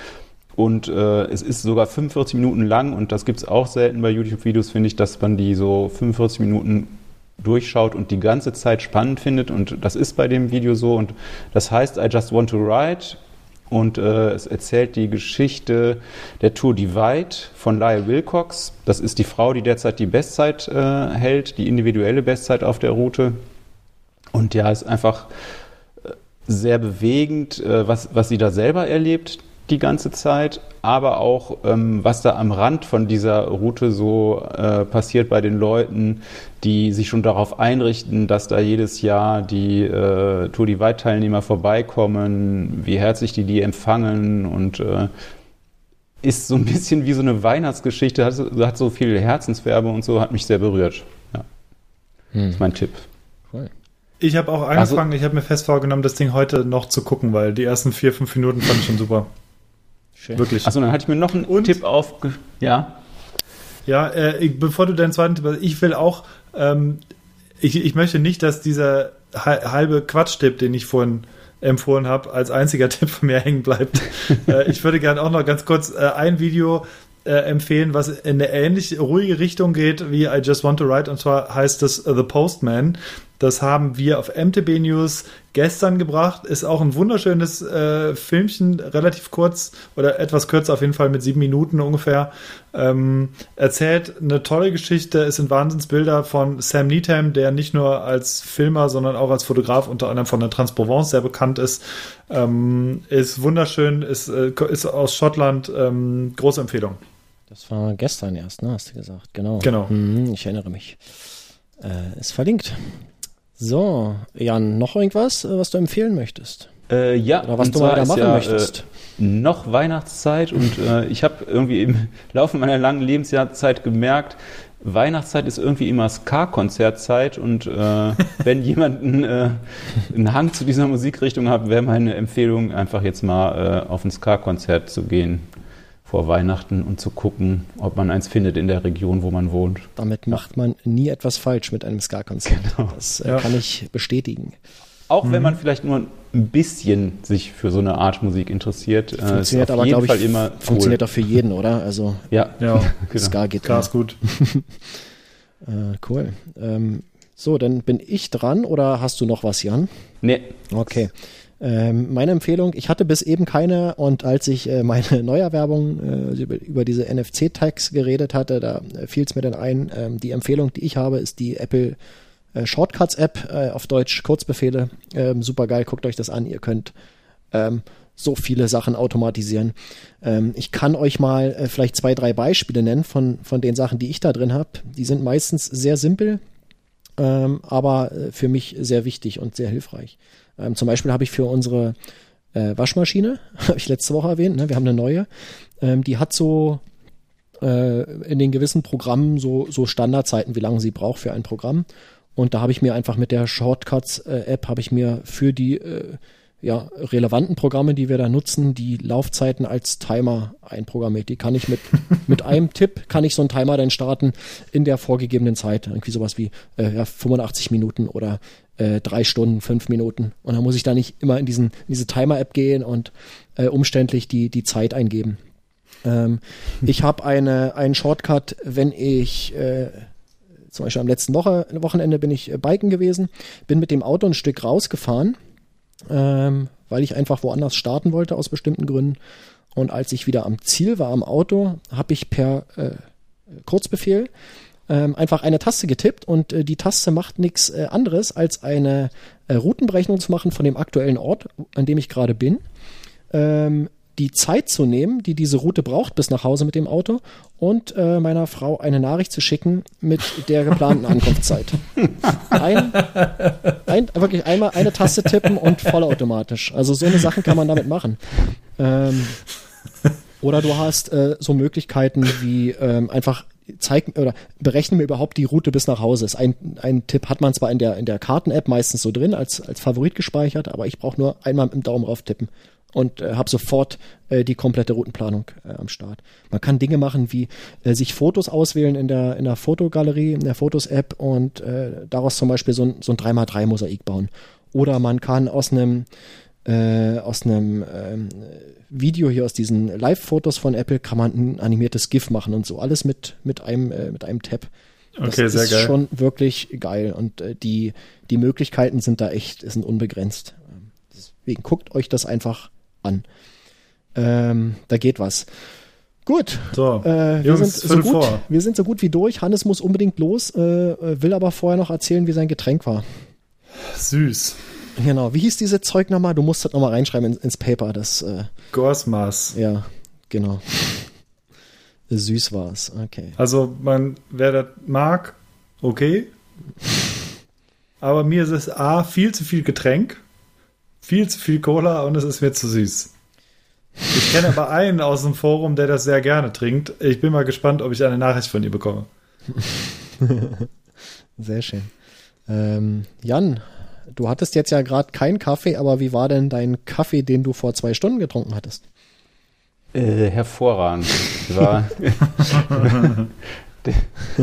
[SPEAKER 4] Und äh, es ist sogar 45 Minuten lang und das gibt es auch selten bei YouTube-Videos, finde ich, dass man die so 45 Minuten durchschaut und die ganze Zeit spannend findet. Und das ist bei dem Video so. Und das heißt I Just Want to Ride. Und äh, es erzählt die Geschichte der Tour Divide von Lyle Wilcox. Das ist die Frau, die derzeit die Bestzeit äh, hält, die individuelle Bestzeit auf der Route. Und ja, ist einfach äh, sehr bewegend, äh, was, was sie da selber erlebt die ganze Zeit, aber auch ähm, was da am Rand von dieser Route so äh, passiert bei den Leuten, die sich schon darauf einrichten, dass da jedes Jahr die äh, Tour die Weit-Teilnehmer vorbeikommen, wie herzlich die die empfangen und äh, ist so ein bisschen wie so eine Weihnachtsgeschichte, hat, hat so viel Herzenswerbe und so, hat mich sehr berührt. Ja. Hm. Das ist mein Tipp.
[SPEAKER 1] Cool. Ich habe auch angefangen, also, ich habe mir fest vorgenommen, das Ding heute noch zu gucken, weil die ersten vier, fünf Minuten fand ich schon super.
[SPEAKER 4] Schön. Wirklich. Achso, dann hatte ich mir noch einen Und, Tipp auf. Ja.
[SPEAKER 1] Ja, äh, ich, bevor du deinen zweiten Tipp hast, ich will auch, ähm, ich, ich möchte nicht, dass dieser halbe Quatschtipp, den ich vorhin empfohlen habe, als einziger Tipp von mir hängen bleibt. äh, ich würde gerne auch noch ganz kurz äh, ein Video äh, empfehlen, was in eine ähnlich ruhige Richtung geht wie I Just Want to Write. Und zwar heißt es The Postman. Das haben wir auf MTB News gestern gebracht. Ist auch ein wunderschönes äh, Filmchen, relativ kurz oder etwas kürzer auf jeden Fall mit sieben Minuten ungefähr. Ähm, erzählt eine tolle Geschichte. Es sind Wahnsinnsbilder von Sam Needham, der nicht nur als Filmer, sondern auch als Fotograf unter anderem von der Transprovence sehr bekannt ist. Ähm, ist wunderschön, ist, äh, ist aus Schottland. Ähm, große Empfehlung.
[SPEAKER 2] Das war gestern erst, ne? Hast du gesagt. Genau.
[SPEAKER 1] Genau.
[SPEAKER 2] Mhm, ich erinnere mich. Äh, ist verlinkt. So, Jan, noch irgendwas, äh, was du empfehlen möchtest?
[SPEAKER 4] Äh, ja,
[SPEAKER 2] Oder was du mal da machen ja, möchtest?
[SPEAKER 4] Äh, noch Weihnachtszeit und äh, ich habe irgendwie im Laufe meiner langen Lebenszeit gemerkt, Weihnachtszeit ist irgendwie immer Ska-Konzertzeit und äh, wenn jemand einen, äh, einen Hang zu dieser Musikrichtung hat, wäre meine Empfehlung, einfach jetzt mal auf ein Ska-Konzert zu gehen. Vor Weihnachten und zu gucken, ob man eins findet in der Region, wo man wohnt.
[SPEAKER 2] Damit macht man nie etwas falsch mit einem Ska-Konzert. Genau. Das äh, ja. kann ich bestätigen.
[SPEAKER 4] Auch mhm. wenn man vielleicht nur ein bisschen sich für so eine Art Musik interessiert.
[SPEAKER 2] Äh, funktioniert aber, glaube ich, immer funktioniert cool. auch für jeden, oder? Also
[SPEAKER 4] ja, ja
[SPEAKER 2] genau. Ska geht
[SPEAKER 1] Ska ist gut.
[SPEAKER 2] äh, cool. Ähm, so, dann bin ich dran oder hast du noch was, Jan?
[SPEAKER 4] Nee.
[SPEAKER 2] Okay. Ähm, meine Empfehlung, ich hatte bis eben keine und als ich äh, meine Neuerwerbung äh, über, über, diese NFC-Tags geredet hatte, da äh, fiel es mir dann ein, ähm, die Empfehlung, die ich habe, ist die Apple äh, Shortcuts-App, äh, auf Deutsch Kurzbefehle. Ähm, super geil, guckt euch das an, ihr könnt ähm, so viele Sachen automatisieren. Ähm, ich kann euch mal äh, vielleicht zwei, drei Beispiele nennen von, von den Sachen, die ich da drin habe. Die sind meistens sehr simpel, ähm, aber für mich sehr wichtig und sehr hilfreich. Ähm, zum Beispiel habe ich für unsere äh, Waschmaschine, habe ich letzte Woche erwähnt, ne, wir haben eine neue, ähm, die hat so äh, in den gewissen Programmen so, so Standardzeiten, wie lange sie braucht für ein Programm. Und da habe ich mir einfach mit der Shortcuts-App, äh, habe ich mir für die äh, ja, relevanten Programme, die wir da nutzen, die Laufzeiten als Timer einprogrammiert. Die kann ich mit, mit einem Tipp, kann ich so einen Timer dann starten in der vorgegebenen Zeit. Irgendwie sowas wie äh, ja, 85 Minuten oder äh, drei Stunden, fünf Minuten. Und dann muss ich da nicht immer in, diesen, in diese Timer-App gehen und äh, umständlich die, die Zeit eingeben. Ähm, ich habe eine, einen Shortcut, wenn ich äh, zum Beispiel am letzten Woche, Wochenende bin ich äh, biken gewesen, bin mit dem Auto ein Stück rausgefahren ähm, weil ich einfach woanders starten wollte aus bestimmten Gründen. Und als ich wieder am Ziel war am Auto, habe ich per äh, Kurzbefehl ähm, einfach eine Taste getippt und äh, die Taste macht nichts äh, anderes, als eine äh, Routenberechnung zu machen von dem aktuellen Ort, an dem ich gerade bin. Ähm, die Zeit zu nehmen, die diese Route braucht bis nach Hause mit dem Auto und äh, meiner Frau eine Nachricht zu schicken mit der geplanten Ankunftszeit. Ein, ein, wirklich einmal eine Taste tippen und vollautomatisch. Also so eine Sachen kann man damit machen. Ähm, oder du hast äh, so Möglichkeiten wie ähm, einfach zeig oder berechne mir überhaupt die Route bis nach Hause. Ist ein, ein Tipp hat man zwar in der in der Karten-App meistens so drin als als Favorit gespeichert, aber ich brauche nur einmal mit dem Daumen rauf tippen und äh, habe sofort äh, die komplette Routenplanung äh, am Start. Man kann Dinge machen wie äh, sich Fotos auswählen in der in der Fotogalerie, in der Fotos-App und äh, daraus zum Beispiel so ein, so ein 3x3-Mosaik bauen. Oder man kann aus einem äh, aus einem ähm, Video hier aus diesen Live-Fotos von Apple kann man ein animiertes GIF machen und so alles mit mit einem äh, mit einem Tab. Das okay, sehr ist geil. schon wirklich geil und äh, die die Möglichkeiten sind da echt sind unbegrenzt. Deswegen guckt euch das einfach an. Ähm, da geht was. Gut.
[SPEAKER 1] So,
[SPEAKER 2] äh, wir, Jungs, sind so gut wir sind so gut wie durch. Hannes muss unbedingt los, äh, äh, will aber vorher noch erzählen, wie sein Getränk war.
[SPEAKER 1] Süß.
[SPEAKER 2] Genau. Wie hieß diese Zeug nochmal? Du musst das nochmal reinschreiben ins, ins Paper. Das, äh,
[SPEAKER 1] Gorsmaß.
[SPEAKER 2] Ja, genau. Süß war es. Okay.
[SPEAKER 1] Also, man, wer das mag, okay. Aber mir ist es A, viel zu viel Getränk viel zu viel Cola und es ist mir zu süß. Ich kenne aber einen aus dem Forum, der das sehr gerne trinkt. Ich bin mal gespannt, ob ich eine Nachricht von ihr bekomme.
[SPEAKER 2] Sehr schön. Ähm, Jan, du hattest jetzt ja gerade keinen Kaffee, aber wie war denn dein Kaffee, den du vor zwei Stunden getrunken hattest?
[SPEAKER 4] Äh, hervorragend. War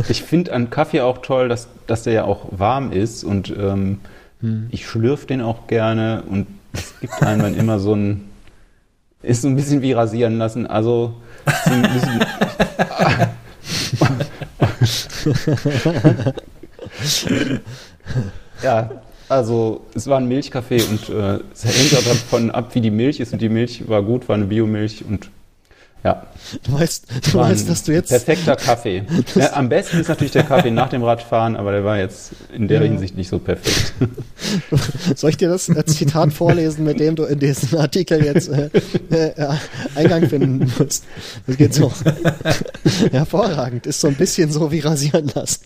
[SPEAKER 4] ich finde an Kaffee auch toll, dass, dass der ja auch warm ist und ähm, hm. Ich schlürfe den auch gerne und es gibt einem dann immer so ein, ist so ein bisschen wie rasieren lassen. Also so ein bisschen, ja, also es war ein Milchkaffee und äh, es hängt davon ab, wie die Milch ist. Und die Milch war gut, war eine Biomilch und ja.
[SPEAKER 2] Du weißt, du weißt, dass du jetzt.
[SPEAKER 4] Perfekter Kaffee. Ja, am besten ist natürlich der Kaffee nach dem Radfahren, aber der war jetzt in der ja. Hinsicht nicht so perfekt.
[SPEAKER 2] Soll ich dir das Zitat vorlesen, mit dem du in diesen Artikel jetzt äh, äh, Eingang finden musst? Das geht so. Hervorragend. Ist so ein bisschen so wie rasieren lassen.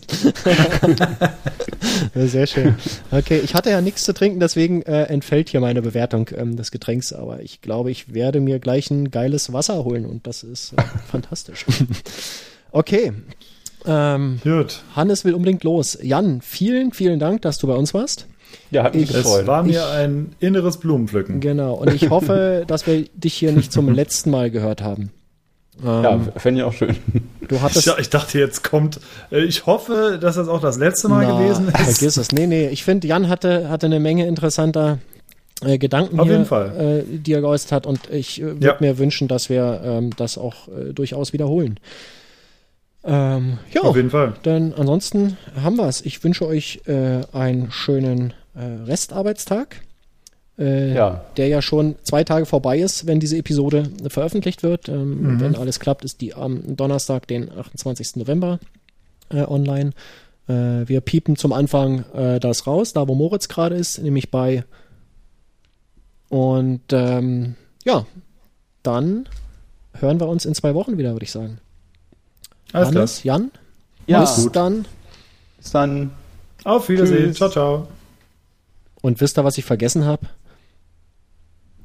[SPEAKER 2] Sehr schön. Okay, ich hatte ja nichts zu trinken, deswegen äh, entfällt hier meine Bewertung ähm, des Getränks, aber ich glaube, ich werde mir gleich ein geiles Wasser holen und das ist äh, fantastisch. okay. Ähm, Gut. Hannes will unbedingt los. Jan, vielen, vielen Dank, dass du bei uns warst.
[SPEAKER 1] Ja, hat mich ich, gefreut. Es war mir ich, ein inneres Blumenpflücken.
[SPEAKER 2] Genau. Und ich hoffe, dass wir dich hier nicht zum letzten Mal gehört haben.
[SPEAKER 4] Ähm, ja, fände ich auch schön.
[SPEAKER 1] Du hattest ich, ich, dachte, jetzt kommt. Äh, ich hoffe, dass das auch das letzte Mal Na, gewesen ist.
[SPEAKER 2] Vergiss es. Nee, nee. Ich finde, Jan hatte, hatte eine Menge interessanter äh, Gedanken
[SPEAKER 1] Auf
[SPEAKER 2] hier. Äh, die er geäußert hat. Und ich äh, würde ja. mir wünschen, dass wir ähm, das auch äh, durchaus wiederholen. Ähm, ja,
[SPEAKER 1] auf jeden Fall.
[SPEAKER 2] Dann ansonsten haben wir es. Ich wünsche euch äh, einen schönen Restarbeitstag äh, ja. der ja schon zwei Tage vorbei ist, wenn diese Episode veröffentlicht wird. Ähm, mhm. Wenn alles klappt, ist die am Donnerstag, den 28. November online. Wir piepen zum Anfang das raus, da wo Moritz gerade ist, nämlich bei. Und ähm, ja, dann hören wir uns in zwei Wochen wieder, würde ich sagen.
[SPEAKER 1] Alles Hannes,
[SPEAKER 2] klar. Jan,
[SPEAKER 4] ja,
[SPEAKER 2] bis
[SPEAKER 4] gut.
[SPEAKER 2] dann.
[SPEAKER 4] Bis dann.
[SPEAKER 1] Auf Wiedersehen. Tschüss. Ciao, ciao.
[SPEAKER 2] Und wisst ihr, was ich vergessen habe?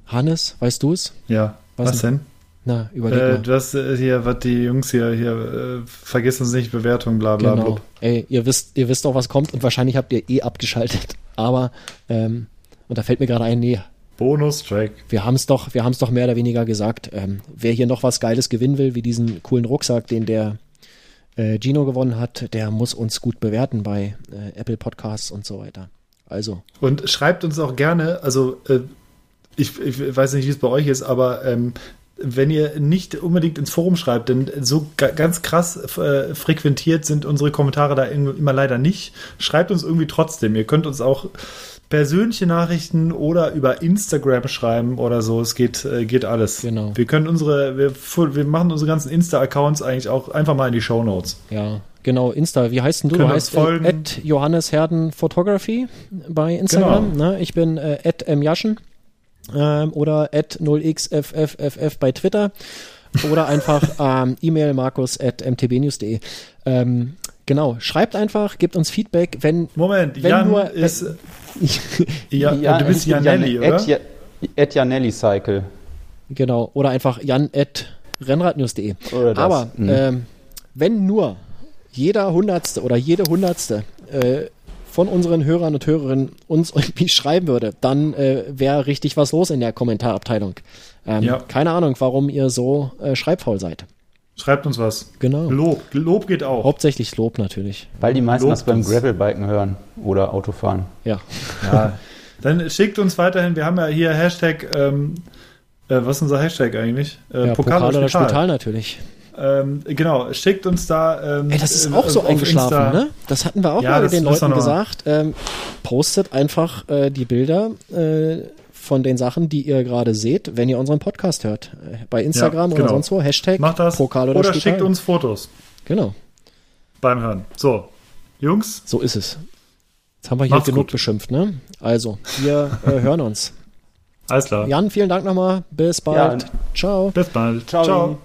[SPEAKER 2] Hannes, weißt du es?
[SPEAKER 1] Ja. Was, was denn?
[SPEAKER 2] Na, überleg
[SPEAKER 1] äh,
[SPEAKER 2] mal.
[SPEAKER 1] Du hast äh, hier, was die Jungs hier, hier, äh, vergiss uns nicht, Bewertung, bla bla
[SPEAKER 2] genau. Ey, ihr wisst, ihr wisst auch, was kommt und wahrscheinlich habt ihr eh abgeschaltet. Aber, ähm, und da fällt mir gerade ein, nee.
[SPEAKER 1] Bonus-Track.
[SPEAKER 2] Wir haben es doch, wir haben es doch mehr oder weniger gesagt. Ähm, wer hier noch was Geiles gewinnen will, wie diesen coolen Rucksack, den der äh, Gino gewonnen hat, der muss uns gut bewerten bei äh, Apple Podcasts und so weiter. Also.
[SPEAKER 1] Und schreibt uns auch gerne, also äh, ich, ich weiß nicht, wie es bei euch ist, aber ähm, wenn ihr nicht unbedingt ins Forum schreibt, denn so ganz krass äh, frequentiert sind unsere Kommentare da immer leider nicht. Schreibt uns irgendwie trotzdem. Ihr könnt uns auch persönliche Nachrichten oder über Instagram schreiben oder so. Es geht, äh, geht alles.
[SPEAKER 2] Genau.
[SPEAKER 1] Wir können unsere, wir, wir machen unsere ganzen Insta-Accounts eigentlich auch einfach mal in die Show Notes.
[SPEAKER 2] Ja, genau. Insta, wie heißt denn du?
[SPEAKER 1] Können
[SPEAKER 2] du heißt äh,
[SPEAKER 1] folgen.
[SPEAKER 2] Äh, Johannes Herden Photography bei Instagram.
[SPEAKER 1] Genau.
[SPEAKER 2] Ne? Ich bin äh, mjaschen ähm, oder at 0xfff bei Twitter oder einfach ähm, E-Mail markus at mtbnews.de. Ähm, genau, schreibt einfach, gebt uns Feedback, wenn
[SPEAKER 1] Moment,
[SPEAKER 2] wenn
[SPEAKER 1] Jan
[SPEAKER 2] nur,
[SPEAKER 1] ist ja, ja, du bist Janelli,
[SPEAKER 4] Jan,
[SPEAKER 1] oder?
[SPEAKER 4] At, Janelli Cycle.
[SPEAKER 2] Genau, oder einfach jan at rennradnews.de. Aber mhm. ähm, wenn nur jeder Hundertste oder jede Hundertste äh, von unseren Hörern und Hörerinnen uns irgendwie schreiben würde, dann äh, wäre richtig was los in der Kommentarabteilung. Ähm, ja. Keine Ahnung, warum ihr so äh, schreibfaul seid.
[SPEAKER 1] Schreibt uns was.
[SPEAKER 2] Genau.
[SPEAKER 1] Lob. Lob geht auch.
[SPEAKER 2] Hauptsächlich Lob natürlich.
[SPEAKER 4] Weil die meisten Lob das beim Gravelbiken hören oder Autofahren.
[SPEAKER 2] Ja.
[SPEAKER 1] ja. Dann schickt uns weiterhin, wir haben ja hier Hashtag, ähm, äh, was ist unser Hashtag eigentlich?
[SPEAKER 2] Äh, ja, Pokal, Pokal oder Spital. Spital natürlich.
[SPEAKER 1] Ähm, genau, schickt uns da.
[SPEAKER 2] Ähm, Ey, das ist auch so eingeschlafen, Insta. ne? Das hatten wir auch ja, mal den Leuten gesagt. Ähm, postet einfach äh, die Bilder äh, von den Sachen, die ihr gerade seht, wenn ihr unseren Podcast hört. Äh, bei Instagram ja, genau. oder sonst wo. Hashtag
[SPEAKER 1] Macht das.
[SPEAKER 2] Pokal
[SPEAKER 1] oder, oder schickt uns Fotos.
[SPEAKER 2] Genau.
[SPEAKER 1] Beim Hören. So, Jungs.
[SPEAKER 2] So ist es. Jetzt haben wir hier genug gut. beschimpft, ne? Also, wir äh, hören uns.
[SPEAKER 1] Alles klar.
[SPEAKER 2] Jan, vielen Dank nochmal. Bis bald.
[SPEAKER 1] Ja.
[SPEAKER 2] Ciao.
[SPEAKER 1] Bis bald.
[SPEAKER 4] Ciao. Ciao.